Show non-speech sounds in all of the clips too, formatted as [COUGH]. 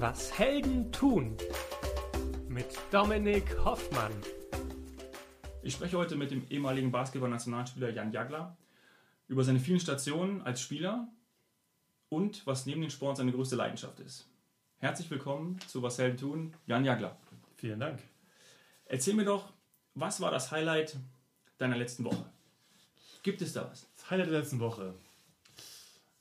Was Helden tun mit Dominik Hoffmann. Ich spreche heute mit dem ehemaligen Basketball-Nationalspieler Jan Jagler über seine vielen Stationen als Spieler und was neben dem Sport seine größte Leidenschaft ist. Herzlich willkommen zu Was Helden tun, Jan Jagler. Vielen Dank. Erzähl mir doch, was war das Highlight deiner letzten Woche? Gibt es da was? Das Highlight der letzten Woche.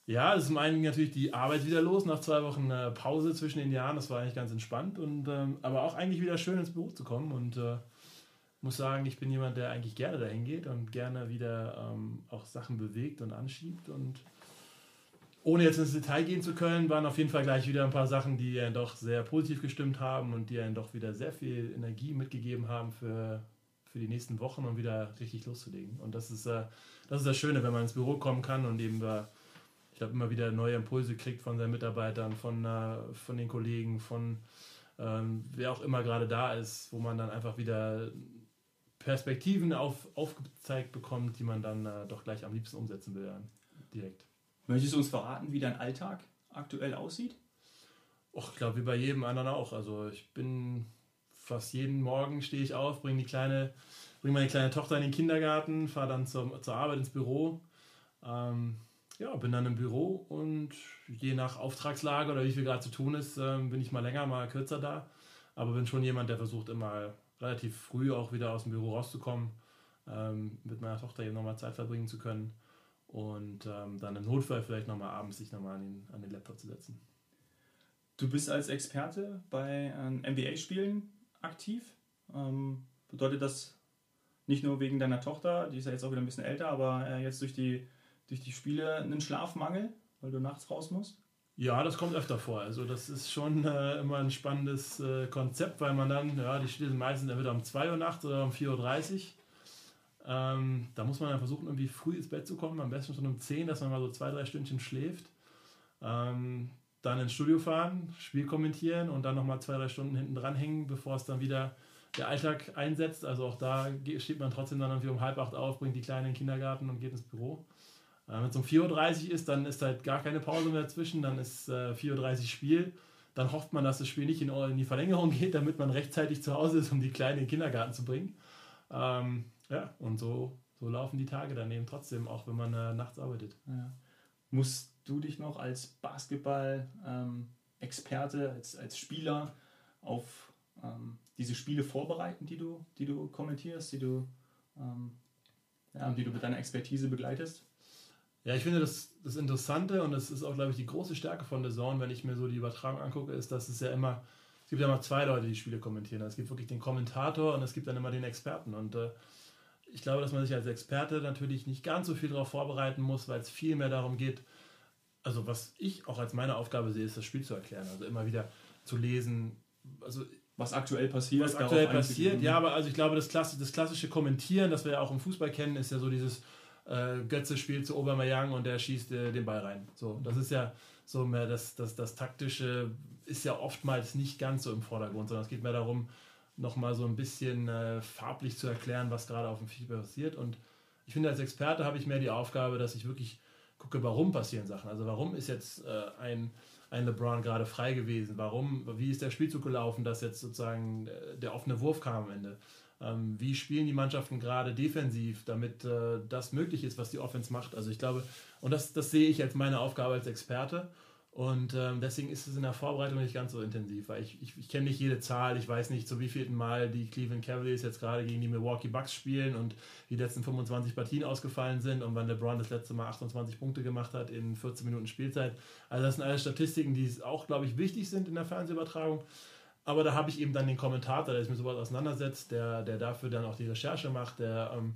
Ja, es ist zum einen natürlich die Arbeit wieder los, nach zwei Wochen äh, Pause zwischen den Jahren. Das war eigentlich ganz entspannt und ähm, aber auch eigentlich wieder schön ins Büro zu kommen. Und äh, muss sagen, ich bin jemand, der eigentlich gerne dahin geht und gerne wieder ähm, auch Sachen bewegt und anschiebt. Und ohne jetzt ins Detail gehen zu können, waren auf jeden Fall gleich wieder ein paar Sachen, die einen doch sehr positiv gestimmt haben und die einen doch wieder sehr viel Energie mitgegeben haben für, für die nächsten Wochen und wieder richtig loszulegen. Und das ist, äh, das, ist das Schöne, wenn man ins Büro kommen kann und eben äh, ich glaube, immer wieder neue Impulse kriegt von seinen Mitarbeitern, von, äh, von den Kollegen, von ähm, wer auch immer gerade da ist, wo man dann einfach wieder Perspektiven auf, aufgezeigt bekommt, die man dann äh, doch gleich am liebsten umsetzen will, dann, direkt. Möchtest du uns verraten, wie dein Alltag aktuell aussieht? Och, ich glaube, wie bei jedem anderen auch. Also ich bin fast jeden Morgen stehe ich auf, bringe die kleine, bringe meine kleine Tochter in den Kindergarten, fahre dann zur, zur Arbeit ins Büro. Ähm, ja, bin dann im Büro und je nach Auftragslage oder wie viel gerade zu tun ist, ähm, bin ich mal länger, mal kürzer da. Aber bin schon jemand, der versucht immer relativ früh auch wieder aus dem Büro rauszukommen, ähm, mit meiner Tochter eben nochmal Zeit verbringen zu können und ähm, dann im Notfall vielleicht nochmal abends sich nochmal an den, an den Laptop zu setzen. Du bist als Experte bei NBA-Spielen aktiv. Bedeutet das nicht nur wegen deiner Tochter, die ist ja jetzt auch wieder ein bisschen älter, aber äh, jetzt durch die durch die Spiele einen Schlafmangel, weil du nachts raus musst? Ja, das kommt öfter vor. Also das ist schon äh, immer ein spannendes äh, Konzept, weil man dann, ja, die Spiele sind meistens entweder um 2 Uhr nachts oder um 4.30 Uhr. Ähm, da muss man dann versuchen, irgendwie früh ins Bett zu kommen, am besten schon um 10, dass man mal so zwei, drei Stündchen schläft. Ähm, dann ins Studio fahren, Spiel kommentieren und dann nochmal zwei, drei Stunden hinten dran hängen, bevor es dann wieder der Alltag einsetzt. Also auch da steht man trotzdem dann irgendwie um halb acht auf, bringt die Kleinen in den Kindergarten und geht ins Büro. Wenn es um 4.30 Uhr ist, dann ist halt gar keine Pause mehr dazwischen, dann ist äh, 4.30 Uhr Spiel. Dann hofft man, dass das Spiel nicht in, in, die Verlängerung geht, damit man rechtzeitig zu Hause ist, um die Kleinen in den Kindergarten zu bringen. Ähm, ja, und so, so laufen die Tage dann eben trotzdem, auch wenn man äh, nachts arbeitet. Ja. Musst du dich noch als Basketball-Experte, ähm, als, als Spieler auf ähm, diese Spiele vorbereiten, die du, die du kommentierst, die du, ähm, ja, die du mit deiner Expertise begleitest? Ja, ich finde das, das Interessante und das ist auch, glaube ich, die große Stärke von The Zone, wenn ich mir so die Übertragung angucke, ist, dass es ja immer, es gibt ja immer zwei Leute, die Spiele kommentieren. Es gibt wirklich den Kommentator und es gibt dann immer den Experten. Und äh, ich glaube, dass man sich als Experte natürlich nicht ganz so viel darauf vorbereiten muss, weil es viel mehr darum geht, also was ich auch als meine Aufgabe sehe, ist das Spiel zu erklären. Also immer wieder zu lesen, also was aktuell passiert. Was aktuell passiert, ja, aber also ich glaube, das, Klasse, das klassische Kommentieren, das wir ja auch im Fußball kennen, ist ja so dieses, äh, Götze spielt zu Aubameyang und der schießt äh, den Ball rein. So, das ist ja so mehr das, das, das taktische ist ja oftmals nicht ganz so im Vordergrund, sondern es geht mehr darum, nochmal so ein bisschen äh, farblich zu erklären, was gerade auf dem Fieber passiert. Und ich finde, als Experte habe ich mehr die Aufgabe, dass ich wirklich gucke, warum passieren Sachen. Also warum ist jetzt äh, ein, ein LeBron gerade frei gewesen? Warum, wie ist der Spielzug gelaufen, dass jetzt sozusagen äh, der offene Wurf kam am Ende? Ähm, wie spielen die Mannschaften gerade defensiv, damit äh, das möglich ist, was die Offense macht. Also ich glaube, und das, das sehe ich als meine Aufgabe als Experte. Und ähm, deswegen ist es in der Vorbereitung nicht ganz so intensiv, weil ich, ich, ich kenne nicht jede Zahl, ich weiß nicht, zu wievielten Mal die Cleveland Cavaliers jetzt gerade gegen die Milwaukee Bucks spielen und die letzten 25 Partien ausgefallen sind und wann LeBron das letzte Mal 28 Punkte gemacht hat in 14 Minuten Spielzeit. Also das sind alles Statistiken, die auch, glaube ich, wichtig sind in der Fernsehübertragung. Aber da habe ich eben dann den Kommentator, der sich mit sowas auseinandersetzt, der, der dafür dann auch die Recherche macht, der ähm,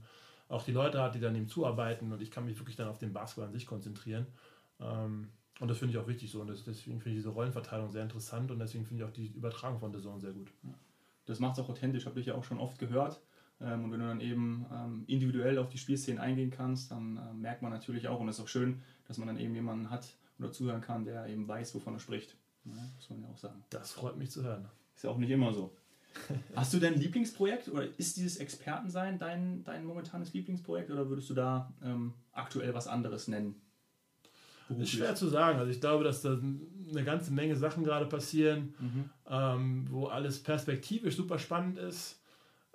auch die Leute hat, die dann ihm zuarbeiten und ich kann mich wirklich dann auf den Basketball an sich konzentrieren. Ähm, und das finde ich auch wichtig so und das, deswegen finde ich diese Rollenverteilung sehr interessant und deswegen finde ich auch die Übertragung von Zone sehr gut. Das macht es auch authentisch, habe ich ja auch schon oft gehört. Ähm, und wenn du dann eben ähm, individuell auf die Spielszenen eingehen kannst, dann äh, merkt man natürlich auch, und es ist auch schön, dass man dann eben jemanden hat oder zuhören kann, der eben weiß, wovon er spricht. Ja, muss man ja auch sagen. Das freut mich zu hören. Ist ja auch nicht immer so. [LAUGHS] Hast du dein Lieblingsprojekt oder ist dieses Expertensein dein, dein momentanes Lieblingsprojekt oder würdest du da ähm, aktuell was anderes nennen? Beruflich? Ist schwer zu sagen. Also ich glaube, dass das eine ganze Menge Sachen gerade passieren, mhm. ähm, wo alles perspektivisch super spannend ist,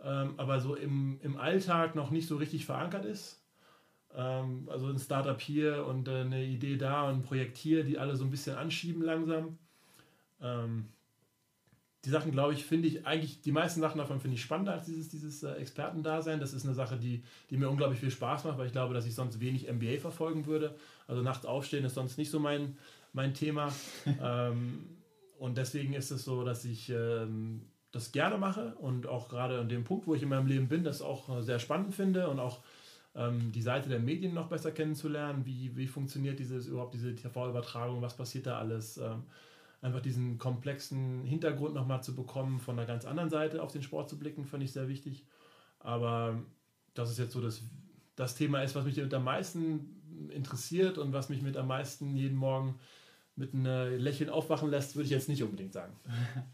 ähm, aber so im, im Alltag noch nicht so richtig verankert ist. Ähm, also ein Startup hier und äh, eine Idee da und ein Projekt hier, die alle so ein bisschen anschieben langsam. Ähm, die Sachen, glaube ich, finde ich eigentlich, die meisten Sachen davon finde ich spannender als dieses, dieses äh, Expertendasein. Das ist eine Sache, die, die mir unglaublich viel Spaß macht, weil ich glaube, dass ich sonst wenig MBA verfolgen würde. Also nachts aufstehen ist sonst nicht so mein, mein Thema. [LAUGHS] ähm, und deswegen ist es so, dass ich ähm, das gerne mache und auch gerade an dem Punkt, wo ich in meinem Leben bin, das auch äh, sehr spannend finde und auch ähm, die Seite der Medien noch besser kennenzulernen. Wie, wie funktioniert dieses überhaupt diese TV-Übertragung? Was passiert da alles? Einfach diesen komplexen Hintergrund nochmal zu bekommen, von einer ganz anderen Seite auf den Sport zu blicken, fand ich sehr wichtig. Aber das ist jetzt so das, das Thema ist, was mich am meisten interessiert und was mich mit am meisten jeden Morgen mit einem Lächeln aufwachen lässt, würde ich jetzt nicht unbedingt sagen. [LAUGHS]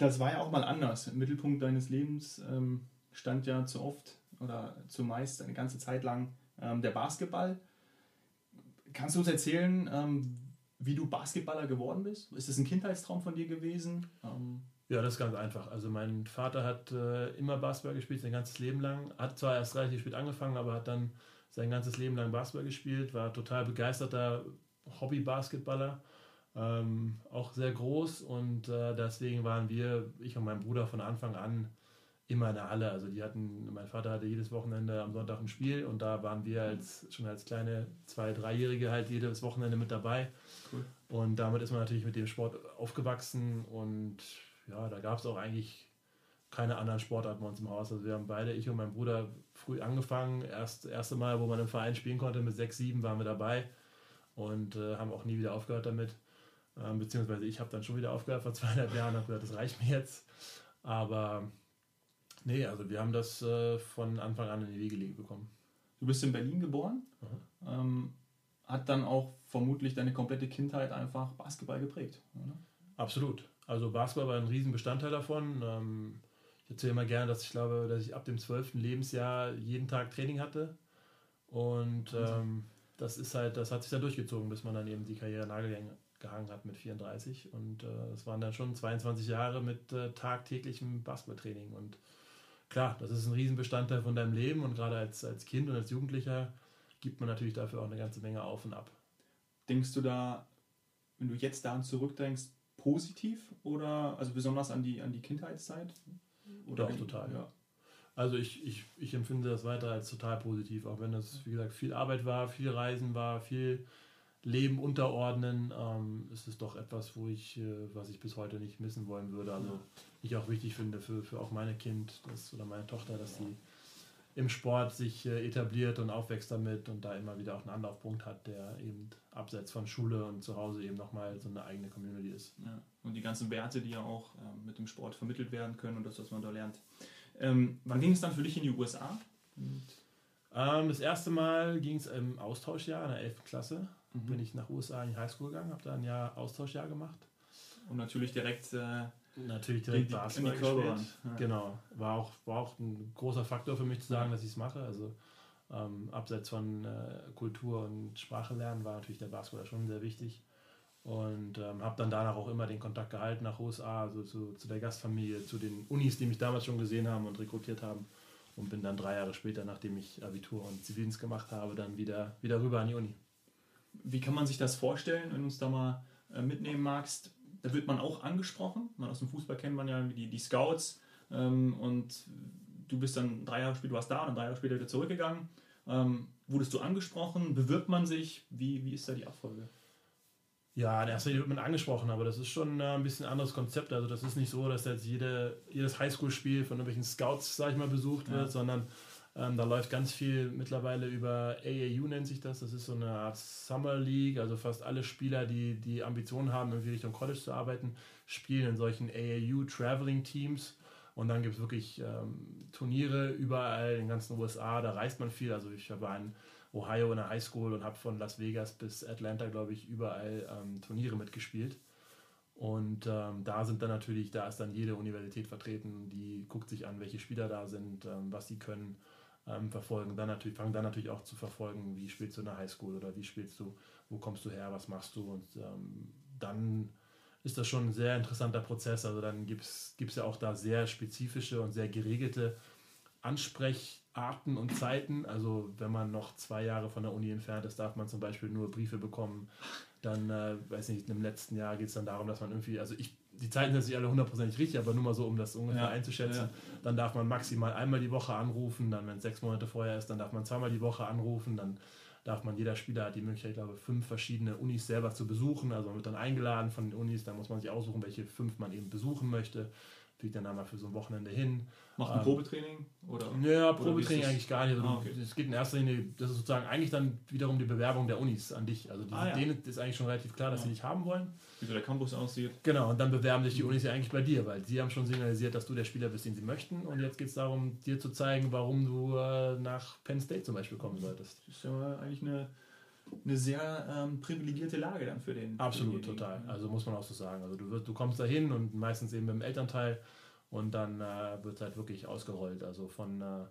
Das war ja auch mal anders. Im Mittelpunkt deines Lebens ähm, stand ja zu oft oder zumeist eine ganze Zeit lang ähm, der Basketball. Kannst du uns erzählen, ähm, wie du Basketballer geworden bist? Ist das ein Kindheitstraum von dir gewesen? Ähm ja, das ist ganz einfach. Also mein Vater hat äh, immer Basketball gespielt, sein ganzes Leben lang. Hat zwar erst relativ spät angefangen, aber hat dann sein ganzes Leben lang Basketball gespielt, war total begeisterter Hobby-Basketballer, ähm, auch sehr groß und äh, deswegen waren wir, ich und mein Bruder von Anfang an immer in der Halle. Also die hatten, mein Vater hatte jedes Wochenende am Sonntag ein Spiel und da waren wir als schon als kleine zwei, dreijährige halt jedes Wochenende mit dabei. Cool. Und damit ist man natürlich mit dem Sport aufgewachsen und ja, da gab es auch eigentlich keine anderen Sportarten bei uns im Haus. Also wir haben beide, ich und mein Bruder, früh angefangen. Erst das erste Mal, wo man im Verein spielen konnte, mit sechs, sieben waren wir dabei und äh, haben auch nie wieder aufgehört damit. Ähm, beziehungsweise ich habe dann schon wieder aufgehört vor zweieinhalb Jahren und habe gesagt, das reicht mir jetzt. Aber Nee, also wir haben das äh, von Anfang an in die Wege gelegt bekommen. Du bist in Berlin geboren, ähm, hat dann auch vermutlich deine komplette Kindheit einfach Basketball geprägt, oder? Absolut. Also Basketball war ein Riesenbestandteil davon. Ähm, ich erzähle immer gerne, dass ich glaube, dass ich ab dem 12. Lebensjahr jeden Tag Training hatte. Und ähm, das ist halt, das hat sich dann durchgezogen, bis man dann eben die Karriere nagelgehangen hat mit 34. Und äh, es waren dann schon 22 Jahre mit äh, tagtäglichem Basketballtraining. Und klar, das ist ein Riesenbestandteil von deinem Leben und gerade als, als Kind und als Jugendlicher gibt man natürlich dafür auch eine ganze Menge auf und ab. Denkst du da, wenn du jetzt daran zurückdenkst, positiv oder also besonders an die, an die Kindheitszeit? Oder Doch, total. Ja. Also ich, ich, ich empfinde das weiter als total positiv, auch wenn das, wie gesagt, viel Arbeit war, viel Reisen war, viel Leben unterordnen, ähm, ist es doch etwas, wo ich, äh, was ich bis heute nicht missen wollen würde. Also ich auch wichtig finde für, für auch meine Kind das, oder meine Tochter, dass sie im Sport sich äh, etabliert und aufwächst damit und da immer wieder auch einen Anlaufpunkt hat, der eben abseits von Schule und zu Hause eben nochmal so eine eigene Community ist. Ja. Und die ganzen Werte, die ja auch äh, mit dem Sport vermittelt werden können und das, was man da lernt. Ähm, wann ging es dann für dich in die USA? Ähm, das erste Mal ging es im Austauschjahr in der 11. Klasse mhm. bin ich nach USA in die Highschool gegangen, habe da ein Jahr Austauschjahr gemacht. Und natürlich direkt, äh, natürlich direkt Basketball in die gespielt. Ja. Genau, war auch, war auch ein großer Faktor für mich zu sagen, ja. dass ich es mache. Also ähm, abseits von äh, Kultur und Sprache lernen war natürlich der Basketball schon sehr wichtig. Und ähm, habe dann danach auch immer den Kontakt gehalten nach USA, also zu, zu der Gastfamilie, zu den Unis, die mich damals schon gesehen haben und rekrutiert haben. Und bin dann drei Jahre später, nachdem ich Abitur und Zivildienst gemacht habe, dann wieder, wieder rüber an die Uni. Wie kann man sich das vorstellen, wenn du uns da mal äh, mitnehmen magst? Da wird man auch angesprochen. Man aus dem Fußball kennt man ja die, die Scouts. Ähm, und du bist dann drei Jahre später, du warst da und drei Jahre später wieder zurückgegangen. Ähm, wurdest du angesprochen? Bewirbt man sich? Wie, wie ist da die Abfolge? Ja, in erster Linie wird man angesprochen, aber das ist schon äh, ein bisschen ein anderes Konzept. Also das ist nicht so, dass jetzt jede, jedes Highschool-Spiel von irgendwelchen Scouts, sag ich mal, besucht wird, sondern ähm, da läuft ganz viel mittlerweile über AAU nennt sich das. Das ist so eine Art Summer League. Also fast alle Spieler, die die Ambitionen haben, irgendwie Richtung College zu arbeiten, spielen in solchen AAU Traveling Teams. Und dann gibt es wirklich ähm, Turniere überall in den ganzen USA. Da reist man viel. Also ich war in Ohio in der Highschool und habe von Las Vegas bis Atlanta, glaube ich, überall ähm, Turniere mitgespielt. Und ähm, da sind dann natürlich, da ist dann jede Universität vertreten, die guckt sich an, welche Spieler da sind, ähm, was sie können ähm, verfolgen dann natürlich, fangen dann natürlich auch zu verfolgen, wie spielst du in der Highschool oder wie spielst du, wo kommst du her, was machst du und ähm, dann ist das schon ein sehr interessanter Prozess. Also dann gibt es ja auch da sehr spezifische und sehr geregelte Ansprecharten und Zeiten. Also wenn man noch zwei Jahre von der Uni entfernt ist, darf man zum Beispiel nur Briefe bekommen. Dann, äh, weiß nicht, im letzten Jahr geht es dann darum, dass man irgendwie, also ich, die Zeiten sind nicht alle hundertprozentig richtig, aber nur mal so, um das ungefähr ja, einzuschätzen. Ja. Dann darf man maximal einmal die Woche anrufen, dann, wenn es sechs Monate vorher ist, dann darf man zweimal die Woche anrufen, dann darf man, jeder Spieler hat die Möglichkeit, ich glaube, fünf verschiedene Unis selber zu besuchen. Also man wird dann eingeladen von den Unis, da muss man sich aussuchen, welche fünf man eben besuchen möchte. Fliegt dann da mal für so ein Wochenende hin. Macht ein ähm, Probetraining? Oder, ja, Probetraining eigentlich gar nicht. Also ah, okay. Es geht in erster Linie, das ist sozusagen eigentlich dann wiederum die Bewerbung der Unis an dich. Also die, ah, ja. denen ist eigentlich schon relativ klar, dass ja. sie dich haben wollen. Wie so der Campus aussieht. Genau, und dann bewerben sich die Unis ja eigentlich bei dir, weil sie haben schon signalisiert, dass du der Spieler bist, den sie möchten. Und jetzt geht es darum, dir zu zeigen, warum du äh, nach Penn State zum Beispiel kommen solltest. Das ist ja eigentlich eine, eine sehr ähm, privilegierte Lage dann für den. Absolut, total. Also muss man auch so sagen. Also du, wirst, du kommst da hin und meistens eben mit dem Elternteil und dann äh, wird es halt wirklich ausgerollt. Also von äh,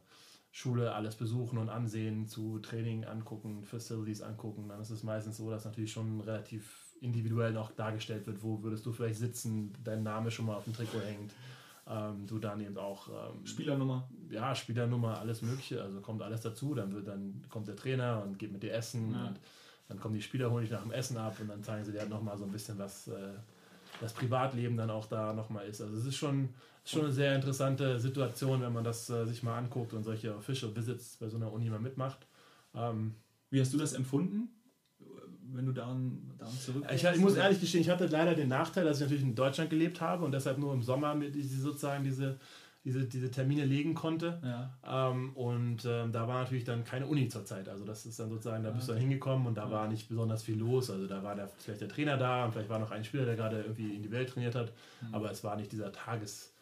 Schule alles besuchen und ansehen, zu Training angucken, Facilities angucken. Dann ist es meistens so, dass natürlich schon relativ individuell noch dargestellt wird, wo würdest du vielleicht sitzen, dein Name schon mal auf dem Trikot hängt. Ähm, du dann eben auch ähm, Spielernummer. Ja, Spielernummer, alles Mögliche. Also kommt alles dazu. Dann wird dann kommt der Trainer und geht mit dir essen ja. und dann kommen die Spieler holen dich nach dem Essen ab und dann zeigen sie dir halt nochmal so ein bisschen was äh, das Privatleben dann auch da nochmal ist. Also es ist schon schon eine sehr interessante Situation, wenn man das äh, sich mal anguckt und solche Official Visits bei so einer Uni mal mitmacht. Ähm, Wie hast du das empfunden? Wenn du daran, daran zurück ich, ich, muss ehrlich gestehen, ich hatte leider den Nachteil, dass ich natürlich in Deutschland gelebt habe und deshalb nur im Sommer mit diese, sozusagen diese, diese, diese Termine legen konnte. Ja. Ähm, und ähm, da war natürlich dann keine Uni zur Zeit. Also das ist dann sozusagen, da bist du dann hingekommen und da ja. war nicht besonders viel los. Also da war der, vielleicht der Trainer da und vielleicht war noch ein Spieler, der gerade irgendwie in die Welt trainiert hat. Mhm. Aber es war nicht dieser Tages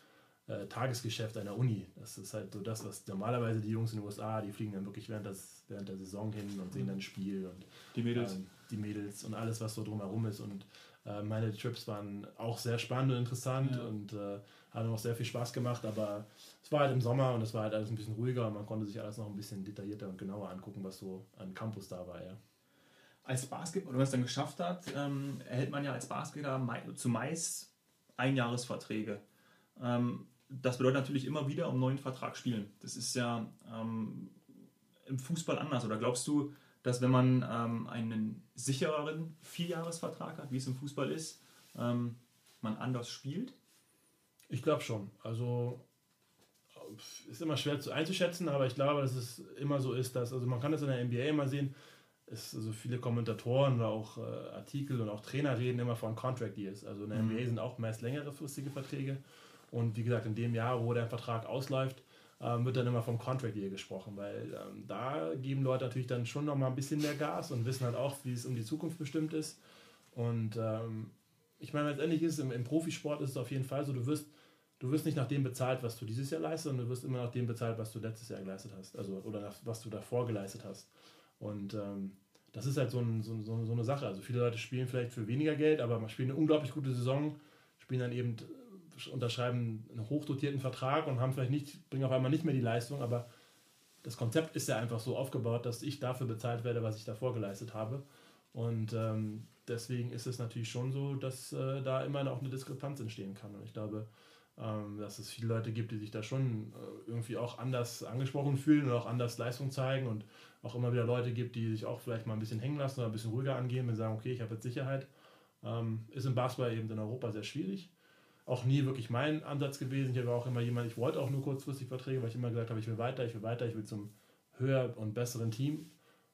äh, Tagesgeschäft einer Uni. Das ist halt so das, was normalerweise die Jungs in den USA, die fliegen dann wirklich während, das, während der Saison hin und sehen dann ein Spiel und die Mädels. Ähm, die Mädels und alles, was so drumherum ist. Und äh, meine Trips waren auch sehr spannend und interessant ja. und äh, haben auch sehr viel Spaß gemacht, aber es war halt im Sommer und es war halt alles ein bisschen ruhiger und man konnte sich alles noch ein bisschen detaillierter und genauer angucken, was so an Campus da war, ja. Als Basketballer, wenn man es dann geschafft hat, ähm, erhält man ja als Basketballer zumeist Einjahresverträge. Ähm, das bedeutet natürlich immer wieder um neuen Vertrag spielen. Das ist ja ähm, im Fußball anders. Oder glaubst du, dass wenn man ähm, einen sichereren Vierjahresvertrag hat, wie es im Fußball ist, ähm, man anders spielt? Ich glaube schon. Also ist immer schwer zu einzuschätzen, aber ich glaube, dass es immer so ist, dass, also man kann das in der NBA immer sehen, es, also viele Kommentatoren oder auch äh, Artikel und auch Trainer reden immer von Contract Deals. Also in der mhm. NBA sind auch meist längere fristige Verträge. Und wie gesagt, in dem Jahr, wo der Vertrag ausläuft, ähm, wird dann immer vom Contract Year gesprochen, weil ähm, da geben Leute natürlich dann schon noch mal ein bisschen mehr Gas und wissen halt auch, wie es um die Zukunft bestimmt ist. Und ähm, ich meine, letztendlich ist es im, im, Profisport ist es auf jeden Fall so, du wirst, du wirst nicht nach dem bezahlt, was du dieses Jahr leistest, sondern du wirst immer nach dem bezahlt, was du letztes Jahr geleistet hast. Also, oder nach, was du davor geleistet hast. Und ähm, das ist halt so, ein, so, so, so eine Sache. Also viele Leute spielen vielleicht für weniger Geld, aber man spielt eine unglaublich gute Saison, spielen dann eben unterschreiben einen hochdotierten Vertrag und haben vielleicht nicht, bringen auf einmal nicht mehr die Leistung, aber das Konzept ist ja einfach so aufgebaut, dass ich dafür bezahlt werde, was ich davor geleistet habe. Und ähm, deswegen ist es natürlich schon so, dass äh, da immer noch eine Diskrepanz entstehen kann. Und ich glaube, ähm, dass es viele Leute gibt, die sich da schon äh, irgendwie auch anders angesprochen fühlen und auch anders Leistung zeigen und auch immer wieder Leute gibt, die sich auch vielleicht mal ein bisschen hängen lassen oder ein bisschen ruhiger angehen und sagen, okay, ich habe jetzt Sicherheit. Ähm, ist im Basketball eben in Europa sehr schwierig auch nie wirklich mein Ansatz gewesen. Ich habe auch immer jemand, ich wollte auch nur kurzfristig Verträge, weil ich immer gesagt habe, ich will weiter, ich will weiter, ich will zum höher und besseren Team.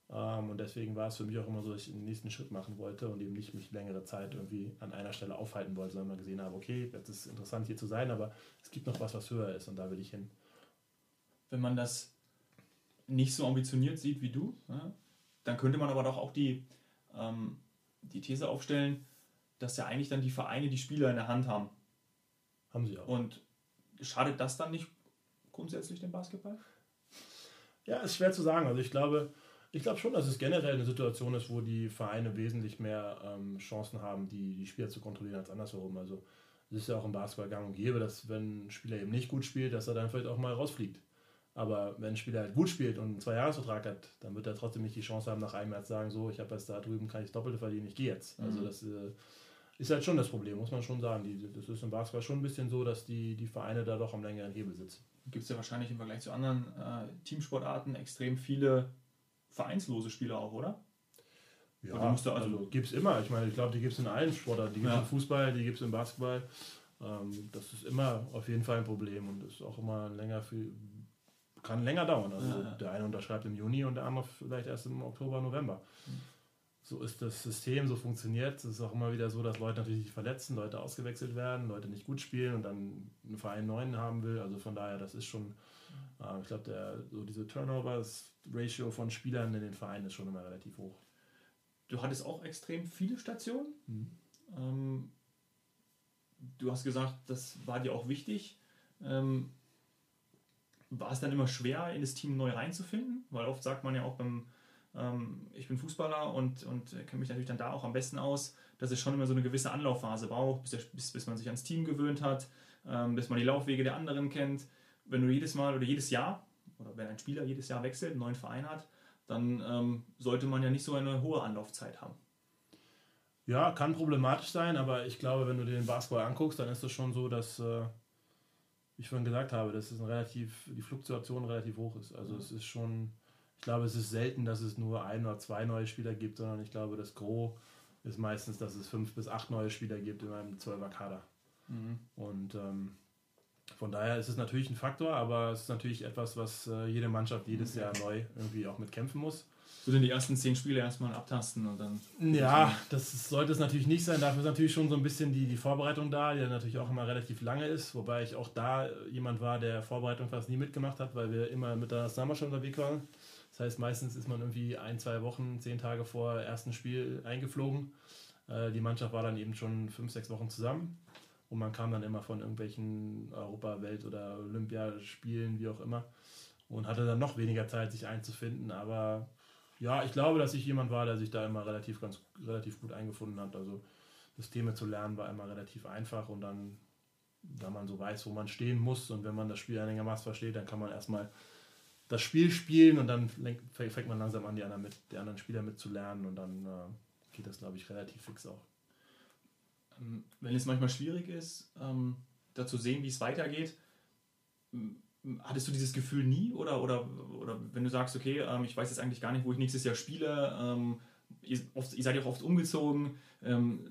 Ähm, und deswegen war es für mich auch immer so, dass ich den nächsten Schritt machen wollte und eben nicht mich längere Zeit irgendwie an einer Stelle aufhalten wollte, sondern gesehen habe, okay, jetzt ist es interessant hier zu sein, aber es gibt noch was, was höher ist und da will ich hin. Wenn man das nicht so ambitioniert sieht wie du, dann könnte man aber doch auch die, ähm, die These aufstellen, dass ja eigentlich dann die Vereine die Spieler in der Hand haben. Haben sie auch. Und schadet das dann nicht grundsätzlich dem Basketball? Ja, ist schwer zu sagen. Also ich glaube, ich glaube schon, dass es generell eine Situation ist, wo die Vereine wesentlich mehr ähm, Chancen haben, die, die Spieler zu kontrollieren als andersherum. Also es ist ja auch im Basketball gang und gäbe, dass wenn ein Spieler eben nicht gut spielt, dass er dann vielleicht auch mal rausfliegt. Aber wenn ein Spieler halt gut spielt und einen Zwei-Jahres-Vertrag hat, dann wird er trotzdem nicht die Chance haben, nach einem Jahr zu sagen, so, ich habe jetzt da drüben, kann ich das Doppelte verdienen, ich gehe jetzt. Also Mhm. das äh, ist halt schon das Problem, muss man schon sagen. Die, das ist im Basketball schon ein bisschen so, dass die, die Vereine da doch am längeren Hebel sitzen. Gibt es ja wahrscheinlich im Vergleich zu anderen äh, Teamsportarten extrem viele vereinslose Spieler auch, oder? Ja, du also- also, gibt es immer. Ich meine, ich glaube, die gibt es in allen Sportarten. Die gibt es Ja. im Fußball, die gibt es im Basketball. Ähm, das ist immer auf jeden Fall ein Problem und ist auch immer länger für, kann länger dauern. Also Ja, ja. der eine unterschreibt im Juni und der andere vielleicht erst im Oktober, November. Mhm. So ist das System, so funktioniert es. ist auch immer wieder so, dass Leute natürlich sich verletzen, Leute ausgewechselt werden, Leute nicht gut spielen und dann einen Verein neuen haben will. Also von daher, das ist schon, äh, ich glaube, so diese Turnovers-Ratio von Spielern in den Vereinen ist schon immer relativ hoch. Du hattest auch extrem viele Stationen. Mhm. Ähm, du hast gesagt, das war dir auch wichtig. Ähm, war es dann immer schwer, in das Team neu reinzufinden? Weil oft sagt man ja auch beim, ich bin Fußballer und, und kenne mich natürlich dann da auch am besten aus, dass es schon immer so eine gewisse Anlaufphase braucht, bis, der, bis, bis man sich ans Team gewöhnt hat, ähm, bis man die Laufwege der anderen kennt. Wenn du jedes Mal oder jedes Jahr, oder wenn ein Spieler jedes Jahr wechselt, einen neuen Verein hat, dann ähm, sollte man ja nicht so eine hohe Anlaufzeit haben. Ja, kann problematisch sein, aber ich glaube, wenn du dir den Basketball anguckst, dann ist es schon so, dass, äh, ich vorhin gesagt habe, dass es ein relativ, die Fluktuation relativ hoch ist. Also es ist schon, ich glaube, es ist selten, dass es nur ein oder zwei neue Spieler gibt, sondern ich glaube, das Gros ist meistens, dass es fünf bis acht neue Spieler gibt in einem 12er Kader. Und ähm, von daher ist es natürlich ein Faktor, aber es ist natürlich etwas, was äh, jede Mannschaft jedes Jahr neu irgendwie auch mit kämpfen muss. So sind die ersten zehn Spiele erstmal abtasten und dann. Ja, das ist- sollte es natürlich nicht sein. Dafür ist natürlich schon so ein bisschen die, die Vorbereitung da, die natürlich auch immer relativ lange ist. Wobei ich auch da jemand war, der Vorbereitung fast nie mitgemacht hat, weil wir immer mit der Nationalmannschaft unterwegs waren. Das heißt, meistens ist man irgendwie ein, zwei Wochen, zehn Tage vor ersten Spiel eingeflogen. Äh, Die Mannschaft war dann eben schon fünf, sechs Wochen zusammen. Und man kam dann immer von irgendwelchen Europa-, Welt- oder Olympiaspielen, wie auch immer. Und hatte dann noch weniger Zeit, sich einzufinden. Aber ja, ich glaube, dass ich jemand war, der sich da immer relativ, ganz, relativ gut eingefunden hat. Also Systeme zu lernen war immer relativ einfach und dann, da man so weiß, wo man stehen muss und wenn man das Spiel einigermaßen versteht, dann kann man erstmal das Spiel spielen und dann fängt man langsam an, die anderen, mit, die anderen Spieler mitzulernen und dann äh, geht das, glaube ich, relativ fix auch. Ähm, Wenn es manchmal schwierig ist, ähm, da zu sehen, wie es weitergeht, hattest du dieses Gefühl nie? Oder, oder, oder wenn du sagst, okay, ähm, ich weiß jetzt eigentlich gar nicht, wo ich nächstes Jahr spiele, ähm, ihr, oft, ihr seid ja auch oft umgezogen, ähm,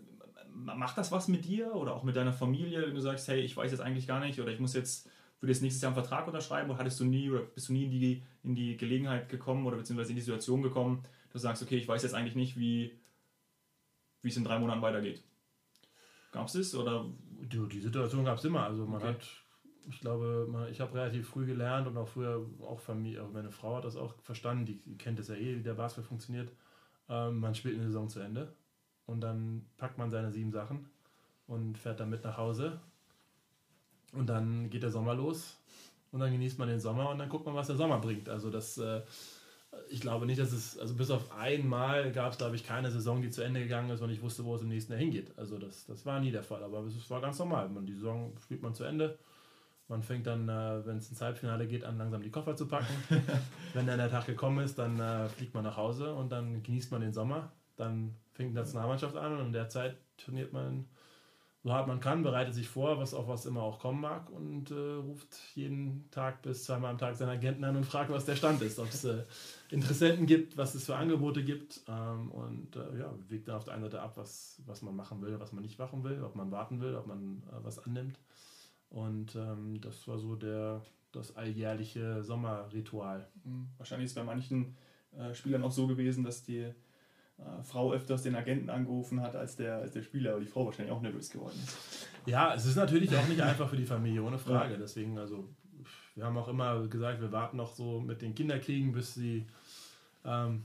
macht das was mit dir oder auch mit deiner Familie, wenn du sagst, hey, ich weiß jetzt eigentlich gar nicht oder ich muss jetzt für das nächstes Jahr einen Vertrag unterschreiben oder hattest du nie oder bist du nie in die, in die Gelegenheit gekommen oder beziehungsweise in die Situation gekommen, dass du sagst, okay, ich weiß jetzt eigentlich nicht, wie, wie es in drei Monaten weitergeht? Gab es das oder Die, die Situation gab es immer. Also man Okay. hat, ich glaube, man, ich habe relativ früh gelernt und auch früher, auch Familie, auch meine Frau hat das auch verstanden, die, die kennt das ja eh, wie der Basketball funktioniert. Ähm, man spielt eine Saison zu Ende und dann packt man seine sieben Sachen und fährt dann mit nach Hause. Und dann geht der Sommer los und dann genießt man den Sommer und dann guckt man, was der Sommer bringt. Also das, äh, ich glaube nicht, dass es, also bis auf einmal gab es, glaube ich, keine Saison, die zu Ende gegangen ist und ich wusste, wo es im nächsten Jahr hingeht. Also das, das war nie der Fall, aber es war ganz normal. Man, die Saison spielt man zu Ende. Man fängt dann, äh, wenn es ins Halbfinale geht, an, langsam die Koffer zu packen. [LAUGHS] wenn dann der Tag gekommen ist, dann äh, fliegt man nach Hause und dann genießt man den Sommer. Dann fängt die Nationalmannschaft an und in der Zeit turniert man so hart man kann, bereitet sich vor, was auf was immer auch kommen mag und äh, ruft jeden Tag bis zweimal am Tag seinen Agenten an und fragt, was der Stand ist, ob es äh, Interessenten gibt, was es für Angebote gibt ähm, und äh, ja, wägt dann auf der einen Seite ab, was, was man machen will, was man nicht machen will, ob man warten will, ob man äh, was annimmt und ähm, das war so der, das alljährliche Sommerritual. Hm, Wahrscheinlich ist bei manchen äh, Spielern auch so gewesen, dass die Frau öfters den Agenten angerufen hat als der, als der Spieler, aber die Frau wahrscheinlich auch nervös geworden ist. Ja, es ist natürlich auch nicht [LAUGHS] einfach für die Familie, ohne Frage. Deswegen, also, wir haben auch immer gesagt, wir warten noch so mit den Kinderkriegen, bis sie, ähm,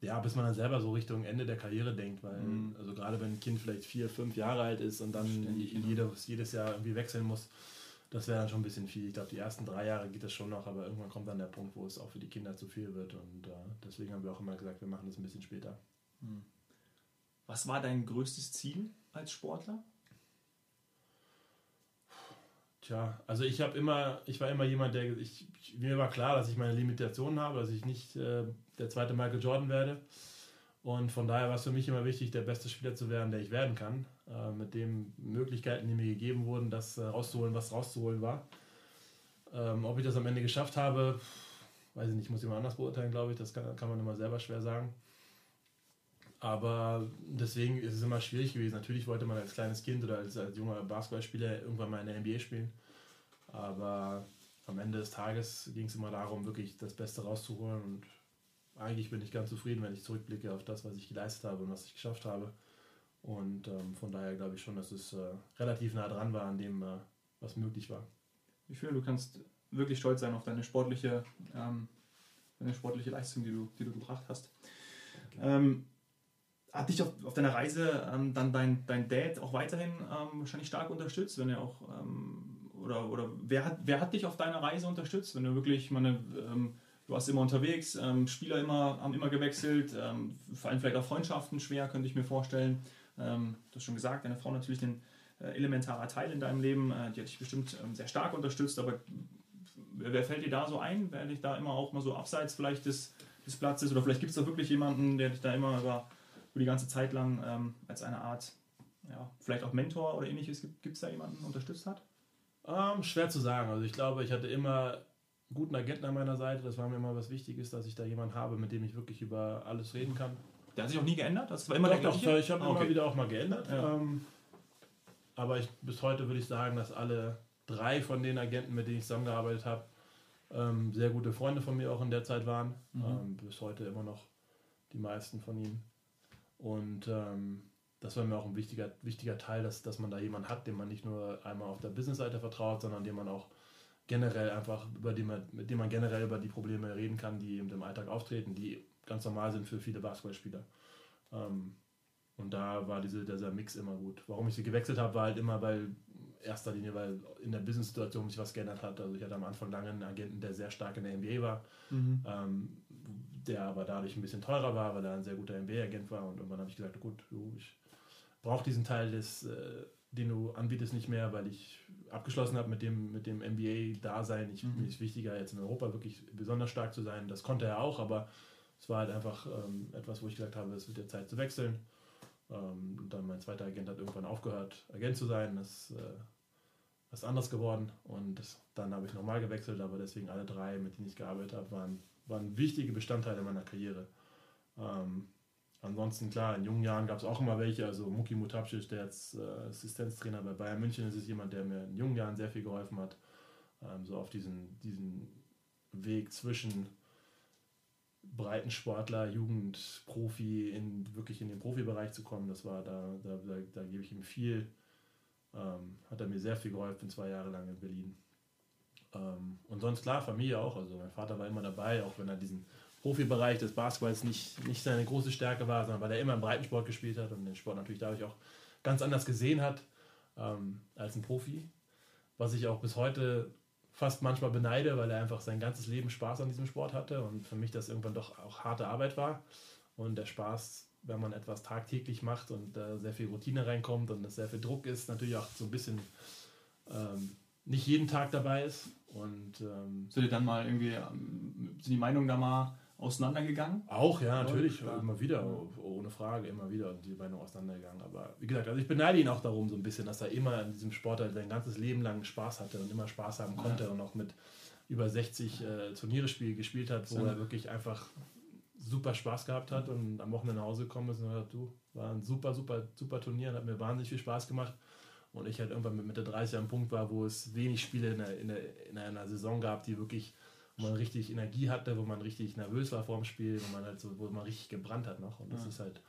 ja, bis man dann selber so Richtung Ende der Karriere denkt, weil, Mhm. also gerade wenn ein Kind vielleicht vier, fünf Jahre alt ist und dann Ständig, jedes, jedes Jahr irgendwie wechseln muss, das wäre dann schon ein bisschen viel. Ich glaube, die ersten drei Jahre geht das schon noch, aber irgendwann kommt dann der Punkt, wo es auch für die Kinder zu viel wird und äh, deswegen haben wir auch immer gesagt, wir machen das ein bisschen später. Was war dein größtes Ziel als Sportler? Tja, also ich habe immer, ich war immer jemand, der, ich, mir war klar, dass ich meine Limitationen habe, dass ich nicht äh, der zweite Michael Jordan werde. Und von daher war es für mich immer wichtig, der beste Spieler zu werden, der ich werden kann. Äh, mit den Möglichkeiten, die mir gegeben wurden, das äh, rauszuholen, was rauszuholen war. Ähm, ob ich das am Ende geschafft habe, weiß ich nicht, muss jemand anders beurteilen, glaube ich. Das kann, kann man immer selber schwer sagen. Aber deswegen ist es immer schwierig gewesen. Natürlich wollte man als kleines Kind oder als, als junger Basketballspieler irgendwann mal in der NBA spielen. Aber am Ende des Tages ging es immer darum, wirklich das Beste rauszuholen. Und eigentlich bin ich ganz zufrieden, wenn ich zurückblicke auf das, was ich geleistet habe und was ich geschafft habe. Und ähm, von daher glaube ich schon, dass es äh, relativ nah dran war an dem, äh, was möglich war. Ich finde, du kannst wirklich stolz sein auf deine sportliche, ähm, deine sportliche Leistung, die du, die du gebracht hast. Okay. Ähm, hat dich auf, auf deiner Reise ähm, dann dein, dein Dad auch weiterhin ähm, wahrscheinlich stark unterstützt, wenn er auch ähm, oder, oder wer hat wer hat dich auf deiner Reise unterstützt, wenn du wirklich meine ähm, du warst immer unterwegs, ähm, Spieler immer haben immer gewechselt, vor allem vielleicht auch Freundschaften schwer, könnte ich mir vorstellen. du hast schon gesagt, deine Frau natürlich ein äh, elementarer Teil in deinem Leben, äh, die hat dich bestimmt sehr stark unterstützt, aber wer fällt dir da so ein, wer dich da immer auch mal so abseits vielleicht des, des Platzes oder vielleicht gibt es da wirklich jemanden, der dich da immer über über die ganze Zeit lang ähm, als eine Art, ja, vielleicht auch Mentor oder ähnliches, gibt es da jemanden, der unterstützt hat? Ähm, schwer zu sagen. Also ich glaube, ich hatte immer einen guten Agenten an meiner Seite. Das war mir immer was Wichtiges, dass ich da jemanden habe, mit dem ich wirklich über alles reden kann. Der hat sich auch nie geändert? Das war immer doch, der gleiche? Doch, ich habe ah, okay. immer wieder auch mal geändert. Ja. Ähm, aber ich, bis heute würde ich sagen, dass alle drei von den Agenten, mit denen ich zusammengearbeitet habe, ähm, sehr gute Freunde von mir auch in der Zeit waren. Mhm. Ähm, bis heute immer noch die meisten von ihnen. Und ähm, das war mir auch ein wichtiger, wichtiger Teil, dass, dass man da jemanden hat, dem man nicht nur einmal auf der Business-Seite vertraut, sondern dem man auch generell einfach, über den man, mit dem man generell über die Probleme reden kann, die im Alltag auftreten, die ganz normal sind für viele Basketballspieler. Ähm, und da war diese, dieser Mix immer gut. Warum ich sie gewechselt habe, war halt immer, weil erster Linie, weil in der Business-Situation sich was geändert hat. Also ich hatte am Anfang lange einen Agenten, der sehr stark in der NBA war. Mhm. Ähm, der aber dadurch ein bisschen teurer war, weil er ein sehr guter MBA-Agent war. Und irgendwann habe ich gesagt, gut, ich brauche diesen Teil, des, äh, den du anbietest, nicht mehr, weil ich abgeschlossen habe mit dem, mit dem MBA-Dasein. Ich, mhm. Mir ist wichtiger, jetzt in Europa wirklich besonders stark zu sein. Das konnte er auch, aber es war halt einfach ähm, etwas, wo ich gesagt habe, es wird der Zeit zu wechseln. Ähm, und dann mein zweiter Agent hat irgendwann aufgehört, Agent zu sein. Das äh, was anderes geworden. Und das, dann habe ich nochmal gewechselt, aber deswegen alle drei, mit denen ich gearbeitet habe, waren waren wichtige Bestandteile meiner Karriere. Ähm, ansonsten, klar, in jungen Jahren gab es auch immer welche, also Muki Mutapcic, der jetzt äh, Assistenztrainer bei Bayern München ist, ist jemand, der mir in jungen Jahren sehr viel geholfen hat, ähm, so auf diesen, diesen Weg zwischen Breitensportler, Jugend, Profi, in, wirklich in den Profibereich zu kommen. Das war, da, da, da, da gebe ich ihm viel, ähm, hat er mir sehr viel geholfen, zwei Jahre lang in Berlin. Ähm, und sonst klar, Familie auch. Also mein Vater war immer dabei, auch wenn er diesen Profibereich des Basketballs nicht, nicht seine große Stärke war, sondern weil er immer im Breitensport gespielt hat und den Sport natürlich dadurch auch ganz anders gesehen hat ähm, als ein Profi. Was ich auch bis heute fast manchmal beneide, weil er einfach sein ganzes Leben Spaß an diesem Sport hatte und für mich das irgendwann doch auch harte Arbeit war. Und der Spaß, wenn man etwas tagtäglich macht und äh, sehr viel Routine reinkommt und es sehr viel Druck ist, natürlich auch so ein bisschen ähm, nicht jeden Tag dabei ist. Und ähm, sind ihr dann mal irgendwie, ähm, sind die Meinungen da mal auseinandergegangen? Auch, ja, natürlich, ja, immer wieder, ohne Frage, immer wieder die Meinungen auseinandergegangen. Aber wie gesagt, also ich beneide ihn auch darum so ein bisschen, dass er immer in diesem Sport halt sein ganzes Leben lang Spaß hatte und immer Spaß haben konnte ja. und auch mit über 60 äh, Turniere Spiel gespielt hat, wo ja. er wirklich einfach super Spaß gehabt hat und am Wochenende nach Hause gekommen ist und gesagt, du, war ein super, super, super Turnier, hat mir wahnsinnig viel Spaß gemacht und ich halt irgendwann mit Mitte 30 am Punkt war, wo es wenig Spiele in, der, in, der, in einer Saison gab, die wirklich, wo man richtig Energie hatte, wo man richtig nervös war vor dem Spiel, wo man halt so, wo man richtig gebrannt hat noch. Und das ja. ist halt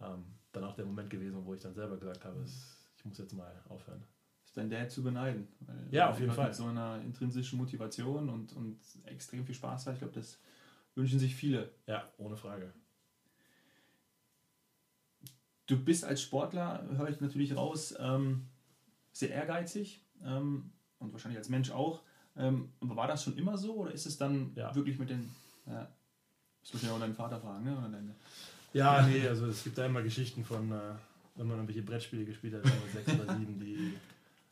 ähm, dann auch der Moment gewesen, wo ich dann selber gesagt habe, es, ich muss jetzt mal aufhören. Ist dein Dad zu beneiden? ja, auf jeden Fall. Mit so einer intrinsischen Motivation und, und extrem viel Spaß hat. Ich glaube, das wünschen sich viele. Ja, ohne Frage. Du bist als Sportler, höre ich natürlich raus, ähm, sehr ehrgeizig ähm, und wahrscheinlich als Mensch auch. Ähm, aber war das schon immer so oder ist es dann ja. wirklich mit den. Ja, das muss ja auch deinen Vater fragen, ne? Oder deine, ja, nee, also es gibt da immer Geschichten von, äh, wenn man irgendwelche Brettspiele gespielt hat, man sechs oder sieben, die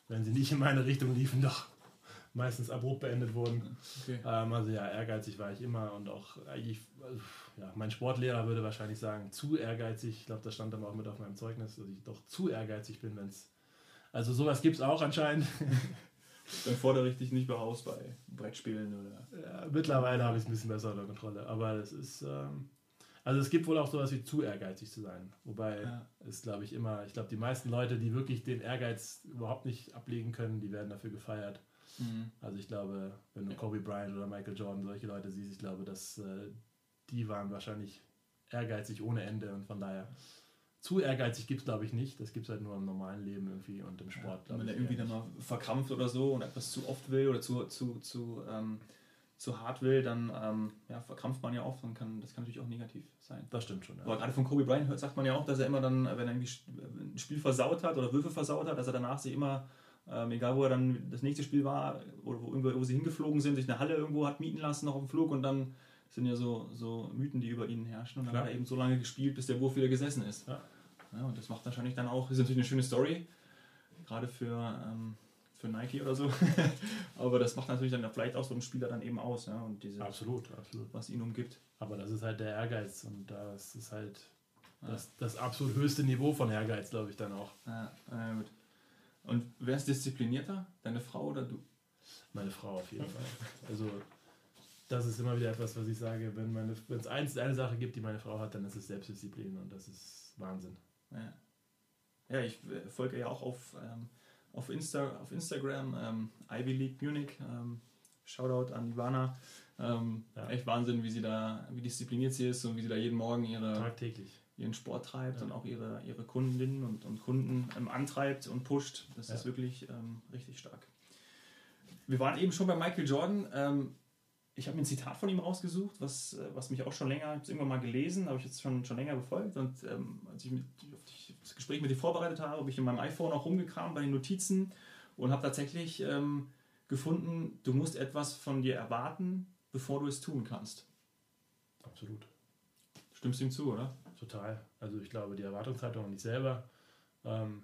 wenn sie nicht in meine Richtung liefen, doch meistens abrupt beendet wurden. Okay. Ähm, also ja, ehrgeizig war ich immer und auch eigentlich, ja, mein Sportlehrer würde wahrscheinlich sagen, zu ehrgeizig. Ich glaube, das stand dann auch mit auf meinem Zeugnis, dass ich doch zu ehrgeizig bin, wenn es. Also sowas gibt es auch anscheinend. [LAUGHS] Dann fordere ich dich nicht mehr aus bei Brettspielen oder. Ja, mittlerweile habe ich es ein bisschen besser unter Kontrolle. Aber es ist. Ähm, also es gibt wohl auch sowas wie zu ehrgeizig zu sein. Wobei ja. es, glaube ich, immer, ich glaube, die meisten Leute, die wirklich den Ehrgeiz überhaupt nicht ablegen können, die werden dafür gefeiert. Mhm. Also ich glaube, wenn du Kobe Bryant oder Michael Jordan solche Leute siehst, ich glaube, dass äh, die waren wahrscheinlich ehrgeizig ohne Ende und von daher zu ehrgeizig gibt es, glaube ich, nicht. Das gibt es halt nur im normalen Leben irgendwie und im Sport. Ja, wenn er irgendwie dann mal verkrampft oder so und etwas zu oft will oder zu, zu, zu, ähm, zu hart will, dann ähm, ja, verkrampft man ja oft und kann, das kann natürlich auch negativ sein. Das stimmt schon. Ja. Aber gerade von Kobe Bryant hört, sagt man ja auch, dass er immer dann, wenn er irgendwie ein Spiel versaut hat oder Würfe versaut hat, dass er danach sich immer ähm, egal wo er dann das nächste Spiel war oder wo, irgendwo, wo sie hingeflogen sind, sich eine Halle irgendwo hat mieten lassen noch auf dem Flug und dann sind ja so, so Mythen, die über ihn herrschen. Und dann Klar. hat er eben so lange gespielt, bis der Wurf wieder gesessen ist. Ja. Ja. und das macht wahrscheinlich dann auch, ist natürlich eine schöne Story, gerade für, ähm, für Nike oder so. [LAUGHS] Aber das macht natürlich dann vielleicht auch so einen Spieler dann eben aus. Ja? Und diese, absolut, absolut. Was ihn umgibt. Aber das ist halt der Ehrgeiz und das ist halt das, das absolut höchste Niveau von Ehrgeiz, glaube ich, dann auch. Ja, ja gut. Und wer ist disziplinierter? Deine Frau oder du? Meine Frau auf jeden Fall. Also das ist immer wieder etwas, was ich sage, wenn es eine Sache gibt, die meine Frau hat, dann ist es Selbstdisziplin und das ist Wahnsinn. Ja, ja ich äh, folge ja auch auf, ähm, auf, Insta, auf Instagram, ähm, Ivy League Munich. Ähm, Shoutout an Ivana. Ähm, ja. Echt Wahnsinn, wie sie da, wie diszipliniert sie ist und wie sie da jeden Morgen ihre tagtäglich ihren Sport treibt ja. und auch ihre, ihre Kundinnen und, und Kunden ähm, antreibt und pusht. Das ja. ist wirklich ähm, richtig stark. Wir waren eben schon bei Michael Jordan. Ich habe mir ein Zitat von ihm rausgesucht, was, äh, was mich auch schon länger, ich habe es irgendwann mal gelesen, habe ich jetzt schon, schon länger befolgt. Und ähm, als ich mit, das Gespräch mit dir vorbereitet habe, habe ich in meinem iPhone auch rumgekramt bei den Notizen und habe tatsächlich ähm, gefunden, du musst etwas von dir erwarten, bevor du es tun kannst. Absolut. Stimmst du ihm zu, oder? total. Also ich glaube, die Erwartungshaltung an dich selber ähm,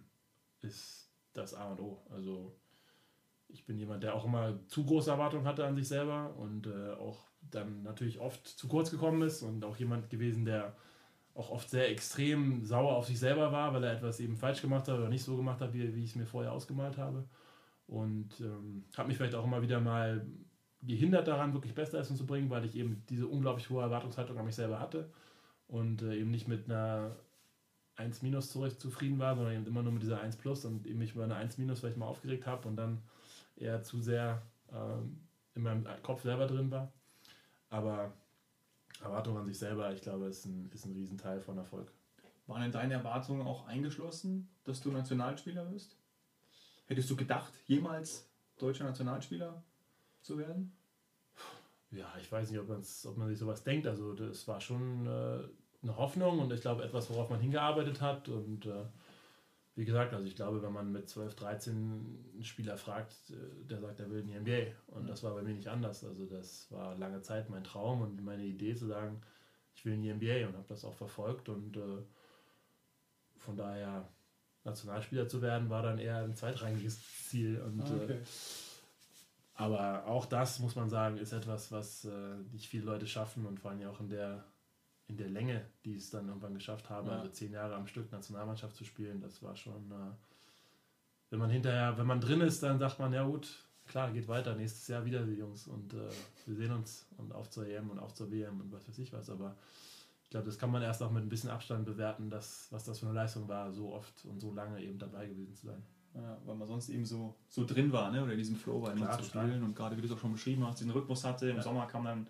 ist das A und O. Also ich bin jemand, der auch immer zu große Erwartungen hatte an sich selber und äh, auch dann natürlich oft zu kurz gekommen ist und auch jemand gewesen, der auch oft sehr extrem sauer auf sich selber war, weil er etwas eben falsch gemacht hat oder nicht so gemacht hat, wie, wie ich es mir vorher ausgemalt habe. Und ähm, habe mich vielleicht auch immer wieder mal gehindert daran, wirklich Bestleistung zu bringen, weil ich eben diese unglaublich hohe Erwartungshaltung an mich selber hatte und äh, eben nicht mit einer 1 minus zufrieden war, sondern eben immer nur mit dieser 1 plus und eben mich über eine 1 minus vielleicht mal aufgeregt habe und dann eher zu sehr ähm, in meinem Kopf selber drin war. Aber Erwartung an sich selber, ich glaube, ist ein, ist ein Riesenteil von Erfolg. Waren denn deine Erwartungen auch eingeschlossen, dass du Nationalspieler wirst? Hättest du gedacht, jemals deutscher Nationalspieler zu werden? ja, ich weiß nicht, ob, ob man sich sowas denkt. Also das war schon äh, eine Hoffnung und ich glaube etwas, worauf man hingearbeitet hat. Und äh, wie gesagt, also ich glaube, wenn man mit 12, 13 einen Spieler fragt, äh, der sagt, er will in die NBA. Und das war bei mir nicht anders. Also das war lange Zeit mein Traum und meine Idee zu sagen, ich will in die NBA und habe das auch verfolgt. Und äh, von daher Nationalspieler zu werden, war dann eher ein zweitrangiges Ziel. Und ah, okay. Äh, aber auch das, muss man sagen, ist etwas, was äh, nicht viele Leute schaffen und vor allem auch in der, in der Länge, die es dann irgendwann geschafft haben, ja. also zehn Jahre am Stück Nationalmannschaft zu spielen, das war schon, äh, wenn man hinterher, wenn man drin ist, dann sagt man, ja gut, klar, geht weiter, nächstes Jahr wieder die Jungs und äh, wir sehen uns und auf zur EM und auf zur WM und was weiß ich was, aber ich glaube, das kann man erst auch mit ein bisschen Abstand bewerten, dass, was das für eine Leistung war, so oft und so lange eben dabei gewesen zu sein. Ja, weil man sonst eben so, so drin war, ne? oder in diesem Flow war, immer zu spielen und gerade wie du es auch schon beschrieben hast, diesen Rhythmus hatte. Im ja. Sommer kam dann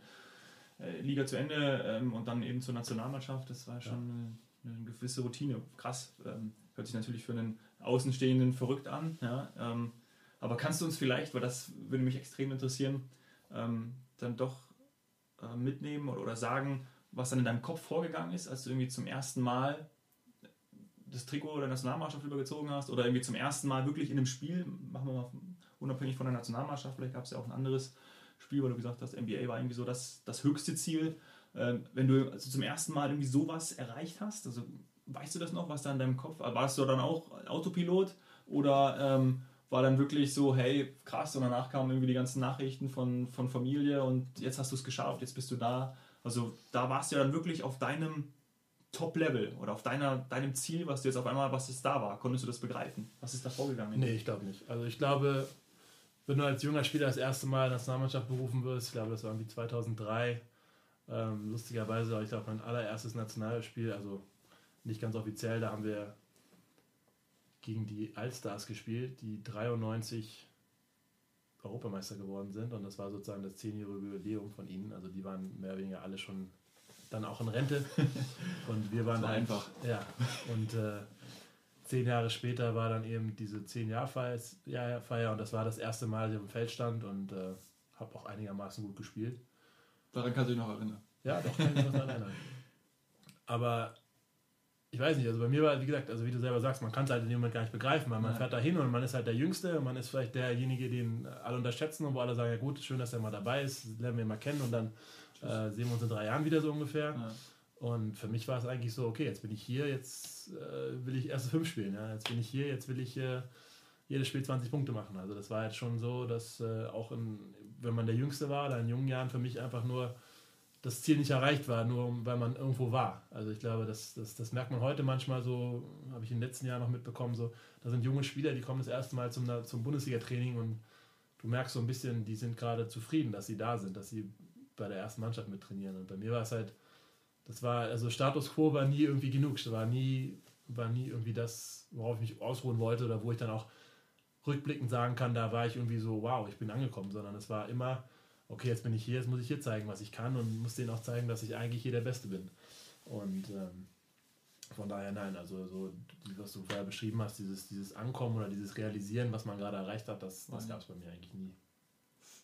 Liga zu Ende ähm, und dann eben zur Nationalmannschaft. Das war schon ja. eine, eine, gewisse Routine. Krass. Ähm, hört sich natürlich für einen Außenstehenden verrückt an. Ja? Ähm, aber kannst du uns vielleicht, weil das würde mich extrem interessieren, ähm, dann doch äh, mitnehmen oder, oder sagen, was dann in deinem Kopf vorgegangen ist, als du irgendwie zum ersten Mal das Trikot der Nationalmannschaft übergezogen hast oder irgendwie zum ersten Mal wirklich in einem Spiel, machen wir mal unabhängig von der Nationalmannschaft, vielleicht gab es ja auch ein anderes Spiel, weil du gesagt hast, NBA war irgendwie so das, das höchste Ziel. Ähm, wenn du also zum ersten Mal irgendwie sowas erreicht hast, also weißt du das noch, was da in deinem Kopf, warst du dann auch Autopilot oder ähm, war dann wirklich so, hey, krass, und danach kamen irgendwie die ganzen Nachrichten von, von Familie und jetzt hast du es geschafft, jetzt bist du da. Also da warst du ja dann wirklich auf deinem Top-Level oder auf deiner, deinem Ziel, was du jetzt auf einmal, was es da war. Konntest du das begreifen? Was ist da vorgegangen? Nee, ich glaube nicht. Also ich glaube, wenn du als junger Spieler das erste Mal in der Nationalmannschaft berufen wirst, ich glaube, das war irgendwie 2003, ähm, lustigerweise, ich glaube, mein allererstes Nationalspiel, also nicht ganz offiziell, da haben wir gegen die Allstars gespielt, die 93 Europameister geworden sind und das war sozusagen das zehnjährige Jubiläum von ihnen. Also die waren mehr oder weniger alle schon dann auch in Rente [LAUGHS] und wir waren war halt, einfach. Ja, und äh, zehn Jahre später war dann eben diese zehn Jahr Feier und das war das erste Mal, dass ich auf dem Feld stand und äh, habe auch einigermaßen gut gespielt. Daran kannst du dich noch erinnern. Ja, doch, kann ich mich noch daran erinnern. Aber ich weiß nicht, also bei mir war, wie gesagt, also wie du selber sagst, man kann es halt in dem Moment gar nicht begreifen, weil man ja. fährt da hin und man ist halt der Jüngste und man ist vielleicht derjenige, den alle unterschätzen und wo alle sagen, ja gut, schön, dass er mal dabei ist, lernen wir ihn mal kennen und dann äh, sehen wir uns in drei Jahren wieder so ungefähr. Ja. Und für mich war es eigentlich so, okay, jetzt bin ich hier, jetzt äh, will ich erste fünf spielen, ja? jetzt bin ich hier, jetzt will ich äh, jedes Spiel 20 Punkte machen. Also das war jetzt schon so, dass äh, auch in, wenn man der Jüngste war, oder in jungen Jahren für mich einfach nur das Ziel nicht erreicht war, nur weil man irgendwo war. Also ich glaube, das, das, das merkt man heute manchmal so, habe ich den letzten Jahren noch mitbekommen, so, da sind junge Spieler, die kommen das erste Mal zum, zum Bundesliga-Training und du merkst so ein bisschen, die sind gerade zufrieden, dass sie da sind, dass sie bei der ersten Mannschaft mit trainieren. Und bei mir war es halt, das war, also Status Quo war nie irgendwie genug, das war nie, war nie irgendwie das, worauf ich mich ausruhen wollte oder wo ich dann auch rückblickend sagen kann, da war ich irgendwie so, wow, ich bin angekommen, sondern es war immer, okay, jetzt bin ich hier, jetzt muss ich hier zeigen, was ich kann und muss denen auch zeigen, dass ich eigentlich hier der Beste bin. Und ähm, von daher nein, also so, was du vorher beschrieben hast, dieses, dieses Ankommen oder dieses Realisieren, was man gerade erreicht hat, das, das gab es bei mir eigentlich nie.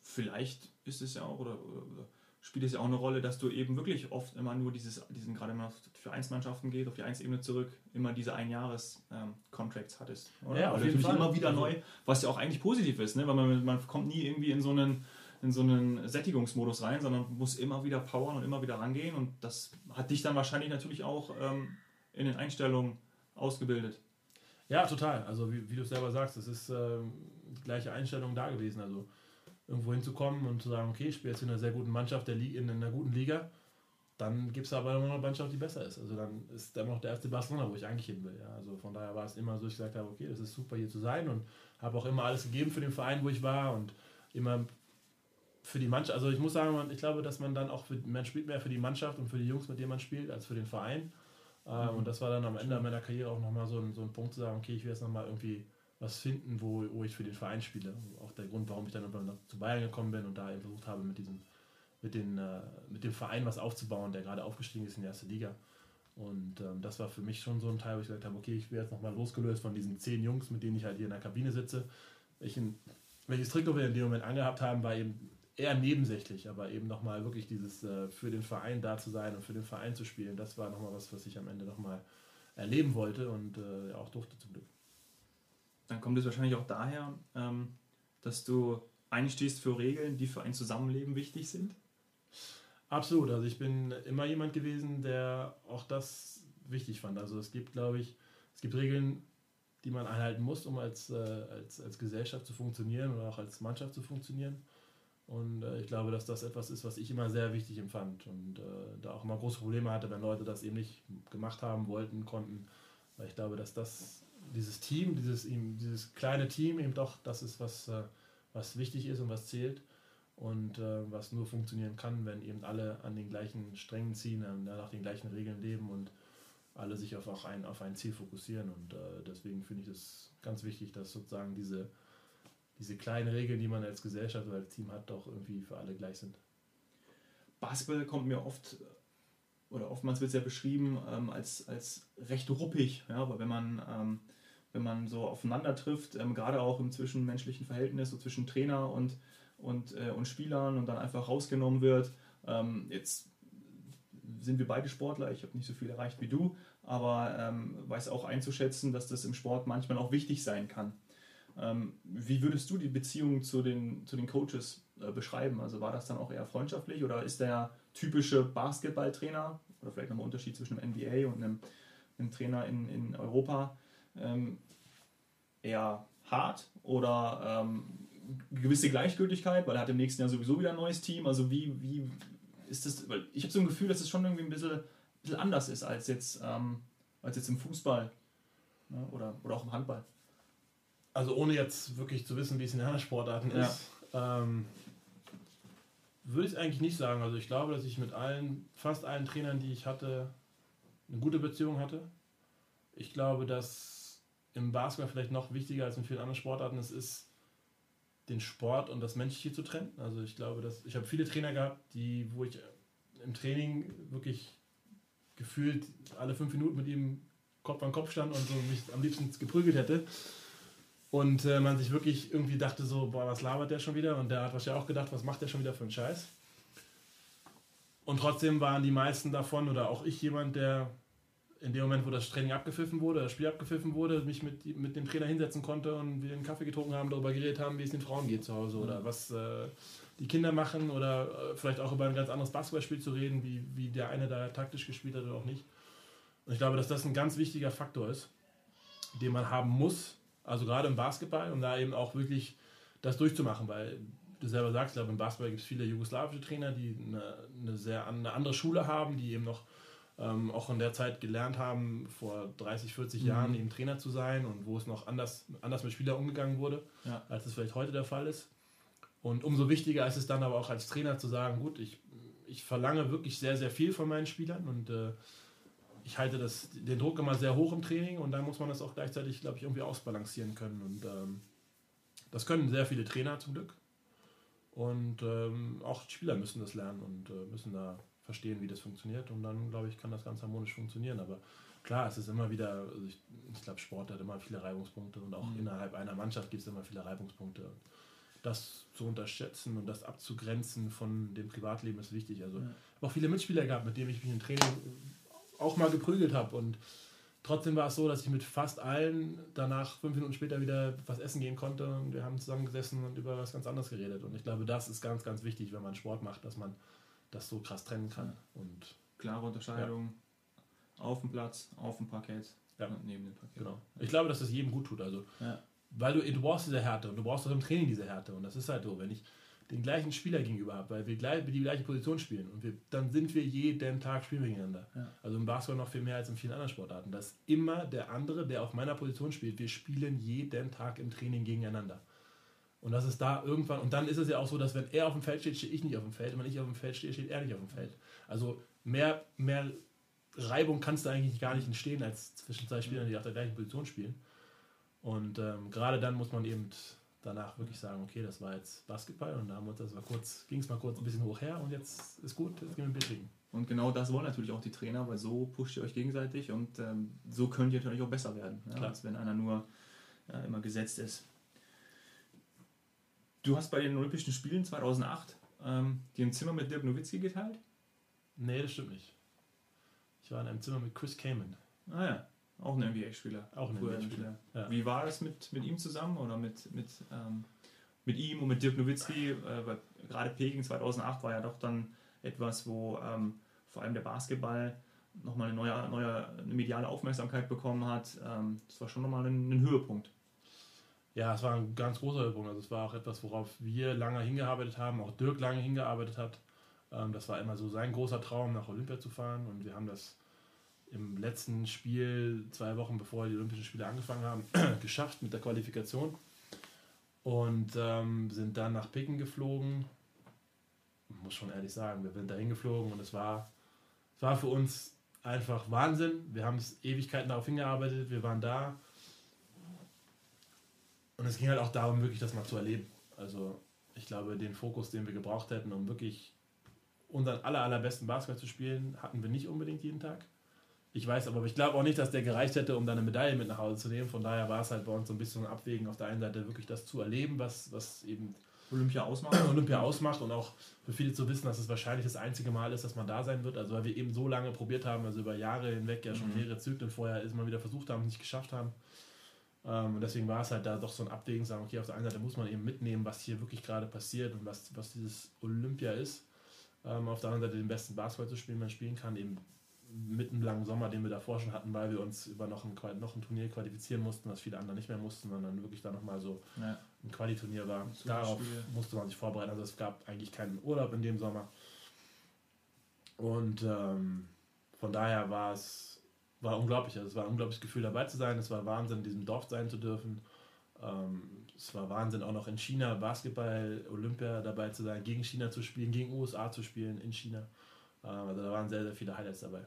Vielleicht ist es ja auch, oder, oder spielt es ja auch eine Rolle, dass du eben wirklich oft immer nur dieses, diesen gerade mal für Einsmannschaften geht, auf die Einsebene zurück, immer diese Einjahres-Contracts ähm, hattest. Oder? Ja, auf jeden Fall. immer wieder also, neu, was ja auch eigentlich positiv ist, ne? weil man, man kommt nie irgendwie in so einen in so einen Sättigungsmodus rein, sondern muss immer wieder powern und immer wieder rangehen. Und das hat dich dann wahrscheinlich natürlich auch ähm, in den Einstellungen ausgebildet. Ja, total. Also wie, wie du selber sagst, es ist ähm, die gleiche Einstellung da gewesen. Also irgendwo hinzukommen und zu sagen, okay, ich spiele jetzt in einer sehr guten Mannschaft, der in einer guten Liga, dann gibt es aber immer noch eine Mannschaft, die besser ist. Also dann ist immer noch der erste Barcelona, wo ich eigentlich hin will. Ja. Also von daher war es immer so, ich gesagt habe, okay, das ist super hier zu sein und habe auch immer alles gegeben für den Verein, wo ich war und immer für die Mannschaft, also ich muss sagen, ich glaube, dass man dann auch, für, man spielt mehr für die Mannschaft und für die Jungs, mit denen man spielt, als für den Verein. Äh, mhm. Und das war dann am Ende meiner Karriere auch nochmal so ein, so ein Punkt zu sagen, okay, ich will jetzt nochmal irgendwie was finden, wo, wo ich für den Verein spiele. Auch der Grund, warum ich dann zu Bayern gekommen bin und da eben versucht habe, mit diesem, mit, den, äh, mit dem Verein was aufzubauen, der gerade aufgestiegen ist in die erste Liga. Und ähm, das war für mich schon so ein Teil, wo ich gesagt habe, okay, ich werde jetzt nochmal losgelöst von diesen zehn Jungs, mit denen ich halt hier in der Kabine sitze. Welchen, welches Trikot wir in dem Moment angehabt haben, war eben eher nebensächlich, aber eben nochmal wirklich dieses äh, für den Verein da zu sein und für den Verein zu spielen, das war nochmal was, was ich am Ende nochmal erleben wollte und äh, auch durfte zum Glück. Dann kommt es wahrscheinlich auch daher, ähm, dass du einstehst für Regeln, die für ein Zusammenleben wichtig sind? Absolut, also ich bin immer jemand gewesen, der auch das wichtig fand. Also es gibt, glaube ich, es gibt Regeln, die man einhalten muss, um als, äh, als, als Gesellschaft zu funktionieren oder auch als Mannschaft zu funktionieren. Und äh, ich glaube, dass das etwas ist, was ich immer sehr wichtig empfand und äh, da auch immer große Probleme hatte, wenn Leute das eben nicht gemacht haben, wollten, konnten. Weil ich glaube, dass das, dieses Team, dieses, dieses kleine Team eben doch das ist, was, äh, was wichtig ist und was zählt und äh, was nur funktionieren kann, wenn eben alle an den gleichen Strängen ziehen, nach den gleichen Regeln leben und alle sich auf, auch ein, auf ein Ziel fokussieren. Und äh, deswegen finde ich es ganz wichtig, dass sozusagen diese diese kleinen Regeln, die man als Gesellschaft oder als Team hat, doch irgendwie für alle gleich sind. Basketball kommt mir oft oder oftmals wird es ja beschrieben ähm, als, als recht ruppig, ja, aber wenn man, ähm, wenn man so aufeinander trifft, ähm, gerade auch im zwischenmenschlichen Verhältnis, so zwischen Trainer und, und, äh, und Spielern und dann einfach rausgenommen wird. Ähm, jetzt sind wir beide Sportler, ich habe nicht so viel erreicht wie du, aber ähm, weiß auch einzuschätzen, dass das im Sport manchmal auch wichtig sein kann. Ähm, wie würdest du die Beziehung zu den, zu den Coaches äh, beschreiben? Also war das dann auch eher freundschaftlich oder ist der typische Basketballtrainer oder vielleicht nochmal Unterschied zwischen einem NBA und einem, einem Trainer in, in Europa ähm, eher hart oder ähm, gewisse Gleichgültigkeit, weil er hat im nächsten Jahr sowieso wieder ein neues Team. Also wie, wie ist das, weil ich habe so ein Gefühl, dass es schon irgendwie ein bisschen, bisschen anders ist als jetzt, ähm, als jetzt im Fußball ne? oder, oder auch im Handball. Also ohne jetzt wirklich zu wissen, wie es in anderen Sportarten ja. ist, ähm, würde ich eigentlich nicht sagen. Also ich glaube, dass ich mit allen, fast allen Trainern, die ich hatte, eine gute Beziehung hatte. Ich glaube, dass im Basketball vielleicht noch wichtiger als in vielen anderen Sportarten es ist, den Sport und das Menschliche zu trennen. Also ich glaube, dass ich habe viele Trainer gehabt, die, wo ich im Training wirklich gefühlt alle fünf Minuten mit ihm Kopf an Kopf stand und so mich am liebsten geprügelt hätte. Und äh, man sich wirklich irgendwie dachte so, boah, was labert der schon wieder? Und der hat wahrscheinlich auch gedacht, was macht der schon wieder für einen Scheiß? Und trotzdem waren die meisten davon oder auch ich jemand, der in dem Moment, wo das Training abgepfiffen wurde, das Spiel abgepfiffen wurde, mich mit, mit dem Trainer hinsetzen konnte und wir einen Kaffee getrunken haben, darüber geredet haben, wie es den Frauen geht zu Hause oder mhm. was äh, die Kinder machen oder äh, vielleicht auch über ein ganz anderes Basketballspiel zu reden, wie, wie der eine da taktisch gespielt hat oder auch nicht. Und ich glaube, dass das ein ganz wichtiger Faktor ist, den man haben muss, also gerade im Basketball, um da eben auch wirklich das durchzumachen, weil du selber sagst, ich glaube, im Basketball gibt es viele jugoslawische Trainer, die eine, eine sehr eine andere Schule haben, die eben noch ähm, auch in der Zeit gelernt haben, vor 30, 40 mhm. Jahren eben Trainer zu sein und wo es noch anders, anders mit Spielern umgegangen wurde, ja. als es vielleicht heute der Fall ist. Und umso wichtiger ist es dann aber auch als Trainer zu sagen, gut, ich, ich verlange wirklich sehr, sehr viel von meinen Spielern und äh, ich halte das, den Druck immer sehr hoch im Training und dann muss man das auch gleichzeitig, glaube ich, irgendwie ausbalancieren können. Und ähm, das können sehr viele Trainer zum Glück. Und ähm, auch Spieler müssen das lernen und äh, müssen da verstehen, wie das funktioniert. Und dann, glaube ich, kann das ganz harmonisch funktionieren. Aber klar, es ist immer wieder, also ich, ich glaube, Sport hat immer viele Reibungspunkte und auch mhm. innerhalb einer Mannschaft gibt es immer viele Reibungspunkte. Das zu unterschätzen und das abzugrenzen von dem Privatleben ist wichtig. Also ja. ich habe auch viele Mitspieler gehabt, mit denen ich mich im Training auch mal geprügelt habe. Und trotzdem war es so, dass ich mit fast allen danach fünf Minuten später wieder was essen gehen konnte und wir haben zusammengesessen und über was ganz anderes geredet. Und ich glaube, das ist ganz, ganz wichtig, wenn man Sport macht, dass man das so krass trennen kann. Und Klare Unterscheidung ja. auf dem Platz, auf dem Parkett ja. und neben dem Parkett. Genau. Ich glaube, dass das jedem gut tut. Also, ja. weil du, du brauchst diese Härte und du brauchst auch im Training diese Härte. Und das ist halt so, wenn ich den gleichen Spieler gegenüber habe, weil wir gleich, die gleiche Position spielen und wir, dann sind wir jeden Tag spielen wir gegeneinander. Ja. Also im Basketball noch viel mehr als in vielen anderen Sportarten. Dass immer der andere, der auf meiner Position spielt, wir spielen jeden Tag im Training gegeneinander. Und das ist da irgendwann, und dann ist es ja auch so, dass wenn er auf dem Feld steht, stehe ich nicht auf dem Feld. Und wenn ich auf dem Feld stehe, steht er nicht auf dem Feld. Also mehr, mehr Reibung kannst du eigentlich gar nicht entstehen, als zwischen zwei Spielern, die auf der gleichen Position spielen. Und ähm, gerade dann muss man eben danach wirklich sagen, okay, das war jetzt Basketball und da haben wir das war kurz, ging es mal kurz ein bisschen hoch her und jetzt ist gut, jetzt gehen wir ein trinken. Und genau das wollen natürlich auch die Trainer, weil so pusht ihr euch gegenseitig und ähm, so könnt ihr natürlich auch besser werden, ja, als wenn einer nur ja, immer gesetzt ist. Du hast bei den Olympischen Spielen 2008 ähm, dir ein Zimmer mit Dirk Nowitzki geteilt? Nee, das stimmt nicht. Ich war in einem Zimmer mit Chris Kamen. Ah ja. Auch ein NBA-Spieler. Auch ein NBA-Spieler. Ja. Wie war das mit, mit ihm zusammen oder mit, mit, ähm, mit ihm und mit Dirk Nowitzki? Äh, gerade Peking 2008 war ja doch dann etwas, wo ähm, vor allem der Basketball nochmal eine neue, neue eine mediale Aufmerksamkeit bekommen hat. Ähm, das war schon nochmal ein, ein Höhepunkt. Ja, es war ein ganz großer Höhepunkt. Also es war auch etwas, worauf wir lange hingearbeitet haben, auch Dirk lange hingearbeitet hat. Ähm, das war immer so sein großer Traum, nach Olympia zu fahren und wir haben das im letzten Spiel, zwei Wochen bevor die Olympischen Spiele angefangen haben, [CLEARS THROAT] geschafft mit der Qualifikation. Und ähm, sind dann nach Peking geflogen. Ich muss schon ehrlich sagen, wir sind da hingeflogen und es war, es war für uns einfach Wahnsinn. Wir haben es Ewigkeiten darauf hingearbeitet, wir waren da. Und es ging halt auch darum, wirklich das mal zu erleben. Also ich glaube, den Fokus, den wir gebraucht hätten, um wirklich unseren aller, allerbesten Basketball zu spielen, hatten wir nicht unbedingt jeden Tag. Ich weiß aber, ich glaube auch nicht, dass der gereicht hätte, um dann eine Medaille mit nach Hause zu nehmen. Von daher war es halt bei uns so ein bisschen ein Abwägen, auf der einen Seite wirklich das zu erleben, was, was eben Olympia ausmacht. [CLEARS THROAT] Olympia ausmacht und auch für viele zu wissen, dass es wahrscheinlich das einzige Mal ist, dass man da sein wird. Also weil wir eben so lange probiert haben, also über Jahre hinweg ja schon mhm. mehrere Zyklen vorher ist mal wieder versucht haben, nicht geschafft haben. Ähm, und deswegen war es halt da doch so ein Abwägen, sagen, okay, auf der einen Seite muss man eben mitnehmen, was hier wirklich gerade passiert und was, was dieses Olympia ist. Ähm, auf der anderen Seite den besten Basketball zu spielen, man spielen kann, eben mit einem langen Sommer, den wir davor schon hatten, weil wir uns über noch ein, noch ein Turnier qualifizieren mussten, was viele andere nicht mehr mussten, sondern wirklich da nochmal so ja. ein Qualiturnier war. Darauf Spiel. musste man sich vorbereiten. Also es gab eigentlich keinen Urlaub in dem Sommer. Und ähm, von daher war es war unglaublich. Also es war ein unglaubliches Gefühl dabei zu sein. Es war Wahnsinn, in diesem Dorf sein zu dürfen. Ähm, es war Wahnsinn, auch noch in China Basketball, Olympia dabei zu sein, gegen China zu spielen, gegen USA zu spielen in China. Ähm, also da waren sehr, sehr viele Highlights dabei.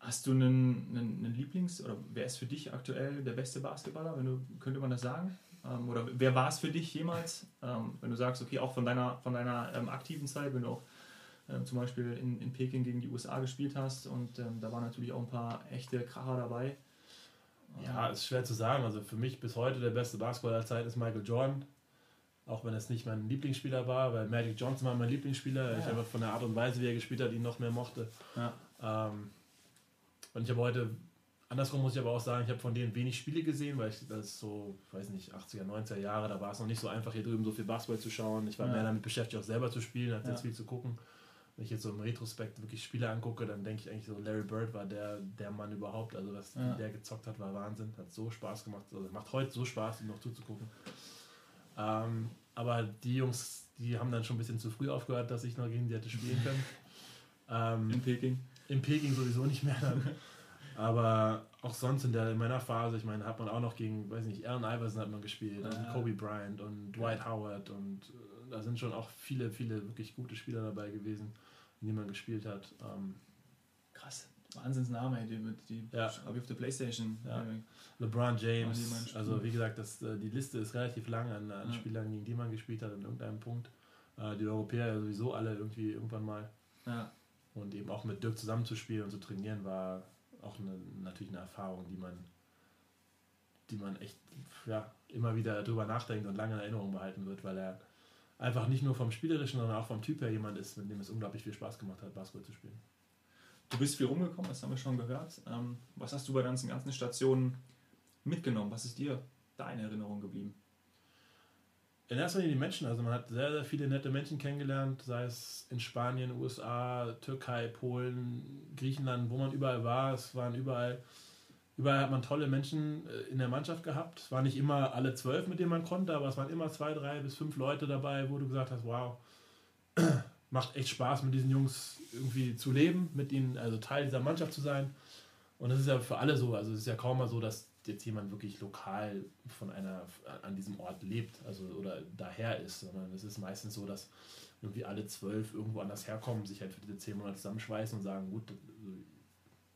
Hast du einen, einen, einen, Lieblings- oder wer ist für dich aktuell der beste Basketballer? Wenn du, könnte man das sagen? Ähm, oder wer war es für dich jemals? Ähm, wenn du sagst, okay, auch von deiner, von deiner ähm, aktiven Zeit, wenn du auch zum Beispiel in, in Peking gegen die USA gespielt hast und ähm, da waren natürlich auch ein paar echte Kracher dabei. Ja, ist schwer zu sagen. Also für mich bis heute der beste Basketballer der Zeit ist Michael Jordan. Auch wenn es nicht mein Lieblingsspieler war, weil Magic Johnson war mein Lieblingsspieler. Ja. Ich einfach von der Art und Weise, wie er gespielt hat, ihn noch mehr mochte. Ja. Ähm, und ich habe heute, andersrum muss ich aber auch sagen, ich habe von denen wenig Spiele gesehen, weil ich das so, ich weiß nicht, 80er, 90er Jahre, da war es noch nicht so einfach, hier drüben so viel Basketball zu schauen. Ich war ja. mehr damit beschäftigt, auch selber zu spielen, als jetzt viel zu gucken wenn ich jetzt so im Retrospekt wirklich Spiele angucke, dann denke ich eigentlich so, Larry Bird war der, der Mann überhaupt. Also was ja. der gezockt hat, war Wahnsinn. Hat so Spaß gemacht. Also macht heute so Spaß, ihm noch zuzugucken. Ähm, aber die Jungs, die haben dann schon ein bisschen zu früh aufgehört, dass ich noch gegen die hätte spielen können. [LAUGHS] Ähm, in Peking? In Peking sowieso nicht mehr dann. Aber auch sonst in, der, in meiner Phase, ich meine, hat man auch noch gegen, weiß nicht, Allen Iverson hat man gespielt und ah. Kobe Bryant und Dwight Howard und äh, da sind schon auch viele, viele wirklich gute Spieler dabei gewesen in dem man gespielt hat. Ähm, Krass. Wahnsinnsname, die, die ja. habe ich auf der Playstation. Ja. Äh, LeBron James, also wie gesagt, das, äh, die Liste ist relativ lang an, an ja. Spielern, gegen die man gespielt hat an irgendeinem Punkt. Äh, die Europäer sowieso alle irgendwie irgendwann mal. Ja. Und eben auch mit Dirk zusammenzuspielen und zu trainieren war auch eine, natürlich eine Erfahrung, die man, die man echt ja, immer wieder drüber nachdenkt und lange in Erinnerung behalten wird, weil er einfach nicht nur vom Spielerischen, sondern auch vom Typ her jemand ist, mit dem es unglaublich viel Spaß gemacht hat, Basketball zu spielen. Du bist viel rumgekommen, das haben wir schon gehört. Ähm, was hast du bei deinen ganzen Stationen mitgenommen? Was ist dir da in Erinnerung geblieben? In erster Linie die Menschen. Also man hat sehr, sehr viele nette Menschen kennengelernt, sei es in Spanien, USA, Türkei, Polen, Griechenland, wo man überall war. Es waren überall Überall hat man tolle Menschen äh, in der Mannschaft gehabt. Es waren nicht immer alle zwölf, mit denen man konnte, aber es waren immer zwei, drei bis fünf Leute dabei, wo du gesagt hast, wow, [CLEARS THROAT] macht echt Spaß, mit diesen Jungs irgendwie zu leben, mit ihnen, also Teil dieser Mannschaft zu sein. Und das ist ja für alle so. Also es ist ja kaum mal so, dass jetzt jemand wirklich lokal von einer an diesem Ort lebt, also oder daher ist, sondern es ist meistens so, dass irgendwie alle zwölf irgendwo anders herkommen, sich halt für diese zehn Monate zusammenschweißen und sagen, gut,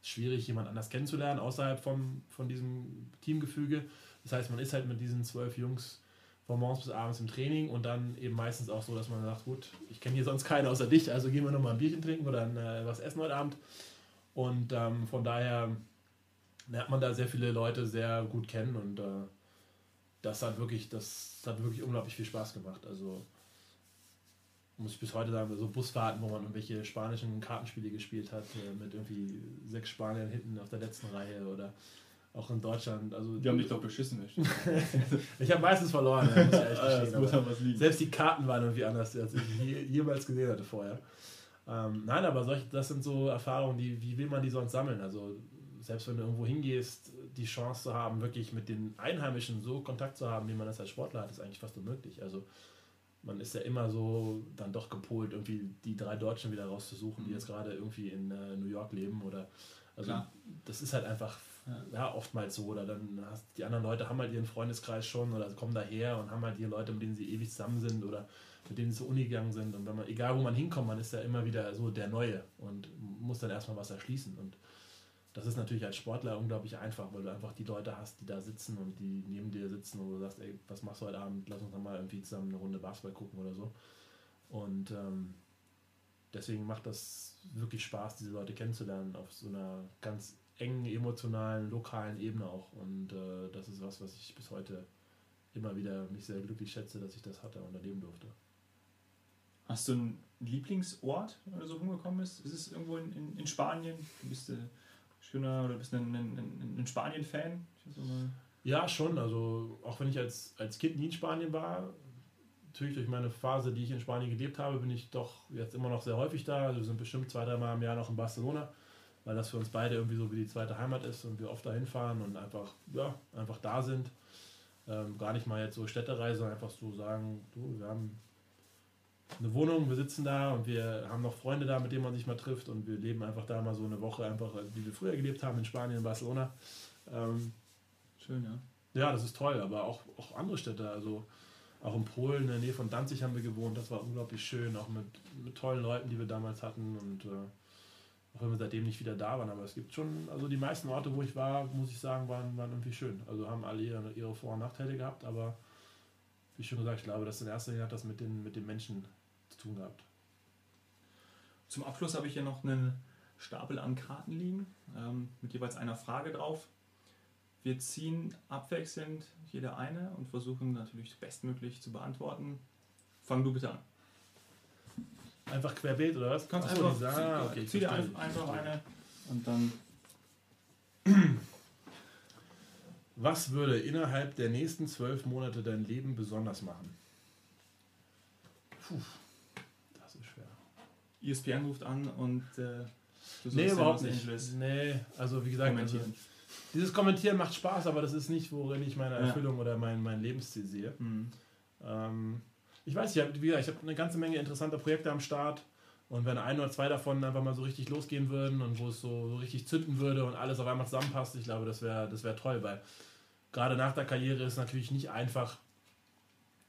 schwierig, jemand anders kennenzulernen, außerhalb vom, von diesem Teamgefüge. Das heißt, man ist halt mit diesen zwölf Jungs von morgens bis abends im Training und dann eben meistens auch so, dass man sagt, gut, ich kenne hier sonst keinen außer dich, also gehen wir nochmal ein Bierchen trinken oder ein, äh, was essen heute Abend. Und ähm, von daher lernt man da sehr viele Leute sehr gut kennen und äh, das hat wirklich, das hat wirklich unglaublich viel Spaß gemacht. Also muss ich bis heute sagen, so Busfahrten, wo man irgendwelche spanischen Kartenspiele gespielt hat, äh, mit irgendwie sechs Spaniern hinten auf der letzten Reihe oder auch in Deutschland. Also, die haben dich doch beschissen. ich [LAUGHS] habe meistens verloren, ja, muss ich ehrlich [LAUGHS] gestehen, Selbst die Karten waren irgendwie anders, als ich je, jemals gesehen hatte vorher. Ähm, nein, aber solche, das sind so Erfahrungen, die, wie will man die sonst sammeln? Also selbst wenn du irgendwo hingehst, die Chance zu haben, wirklich mit den Einheimischen so Kontakt zu haben, wie man das als Sportler hat, ist eigentlich fast unmöglich. Also man ist ja immer so dann doch gepolt, irgendwie die drei Deutschen wieder rauszusuchen, die mhm. jetzt gerade irgendwie in äh, New York leben oder also Klar. das ist halt einfach ja. ja. oftmals so oder dann hast die anderen Leute haben halt ihren Freundeskreis schon oder kommen daher und haben halt die Leute, mit denen sie ewig zusammen sind oder mit denen sie zur Uni gegangen sind und wenn man egal wo man hinkommt, man ist ja immer wieder so der Neue und muss dann erstmal was erschließen und das ist natürlich als Sportler unglaublich einfach, weil du einfach die Leute hast, die da sitzen und die neben dir sitzen und du sagst, ey, was machst du heute Abend? Lass uns mal irgendwie zusammen eine Runde Basketball gucken oder so. Und ähm, deswegen macht das wirklich Spaß, diese Leute kennenzulernen auf so einer ganz engen, emotionalen, lokalen Ebene auch. Und äh, das ist was, was ich bis heute immer wieder mich sehr glücklich schätze, dass ich das hatte und erleben durfte. Hast du einen Lieblingsort, wenn du so rumgekommen bist? Ist es irgendwo in, in, in Spanien? Du bist äh, schöner oder bist du ein, ein, ein Spanien-Fan? Ja, schon. Also auch wenn ich als, als Kind nie in Spanien war, natürlich durch meine Phase, die ich in Spanien gelebt habe, bin ich doch jetzt immer noch sehr häufig da. Also wir sind bestimmt zwei, dreimal im Jahr noch in Barcelona, weil das für uns beide irgendwie so wie die zweite Heimat ist und wir oft dahin fahren und einfach, ja, einfach da sind. Ähm, gar nicht mal jetzt so Städtereise, einfach so sagen, du, wir haben eine Wohnung, wir sitzen da und wir haben noch Freunde da, mit denen man sich mal trifft und wir leben einfach da mal so eine Woche einfach, wie wir früher gelebt haben in Spanien, in Barcelona. Ähm, Schön, ja. Ja, das ist toll, aber auch, auch andere Städte, also auch in Polen, in der Nähe von Danzig haben wir gewohnt, das war unglaublich schön, auch mit, mit tollen Leuten, die wir damals hatten und äh, auch wenn wir seitdem nicht wieder da waren, aber es gibt schon, also die meisten Orte, wo ich war, muss ich sagen, waren, waren irgendwie schön. Also haben alle ihre, ihre Vor- und Nachteile gehabt, aber wie schon gesagt, ich glaube, das in erster Linie hat das mit den, mit den Menschen zu tun gehabt. Zum Abschluss habe ich hier noch einen Stapel an Karten liegen, ähm, mit jeweils einer Frage drauf. Wir ziehen abwechselnd jede eine und versuchen natürlich bestmöglich zu beantworten. Fang du bitte an. Einfach querbeet oder was? Du kannst so, einfach, diese- ah, okay, ich zieh dir verstehe. ein- einfach eine und dann [CLEARS THROAT] Was würde innerhalb der nächsten zwölf Monate dein Leben besonders machen? Puh. ESPN ruft an und äh, du Nee, überhaupt nicht. Angeles Nee, also wie gesagt, also, dieses Kommentieren macht Spaß, aber das ist nicht, worin ich meine Ja. Erfüllung oder mein, mein Lebensziel sehe. Hm. Ähm, ich weiß, ich habe habe eine ganze Menge interessanter Projekte am Start. Und wenn ein oder zwei davon einfach mal so richtig losgehen würden und wo es so, so richtig zünden würde und alles auf einmal zusammenpasst, ich glaube, das wäre das wär toll, weil gerade nach der Karriere ist es natürlich nicht einfach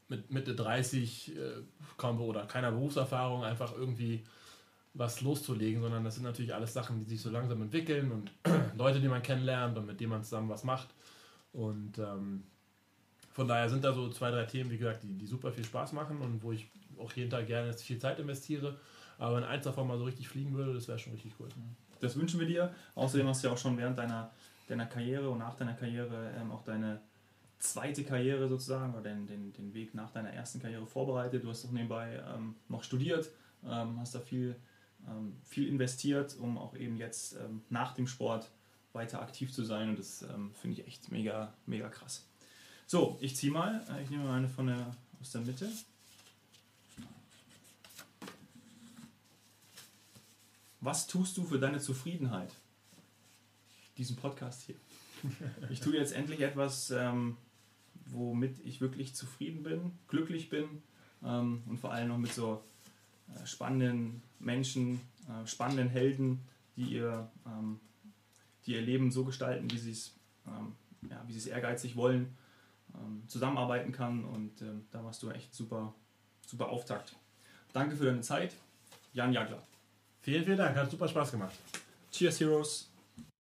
mit Mitte 30 äh, kaum oder keiner Berufserfahrung einfach irgendwie was loszulegen, sondern das sind natürlich alles Sachen, die sich so langsam entwickeln und [CLEARS THROAT] Leute, die man kennenlernt und mit denen man zusammen was macht. Und ähm, von daher sind da so zwei, drei Themen, wie gesagt, die, die super viel Spaß machen und wo ich auch jeden Tag gerne viel Zeit investiere. Aber wenn eins davon mal so richtig fliegen würde, das wäre schon richtig cool. Das wünschen wir dir. Außerdem hast du ja auch schon während deiner, deiner Karriere und nach deiner Karriere ähm, auch deine zweite Karriere sozusagen oder den, den, den Weg nach deiner ersten Karriere vorbereitet. Du hast auch nebenbei ähm, noch studiert, ähm, hast da viel, ähm, viel investiert, um auch eben jetzt ähm, nach dem Sport weiter aktiv zu sein und das ähm, finde ich echt mega, mega krass. So, ich ziehe mal. Äh, Ich nehme mal eine von der, aus der Mitte. Was tust du für deine Zufriedenheit? Diesen Podcast hier. Ich tue jetzt endlich etwas, ähm, womit ich wirklich zufrieden bin, glücklich bin ähm, und vor allem noch mit so äh, spannenden Menschen, äh, spannenden Helden, die ihr, ähm, die ihr Leben so gestalten, wie sie es ähm, ja, es ehrgeizig wollen, ähm, zusammenarbeiten kann und ähm, da machst du echt super, super Auftakt. Danke für deine Zeit, Jan Jagler. Vielen, vielen Dank, hat super Spaß gemacht. Cheers, Heroes!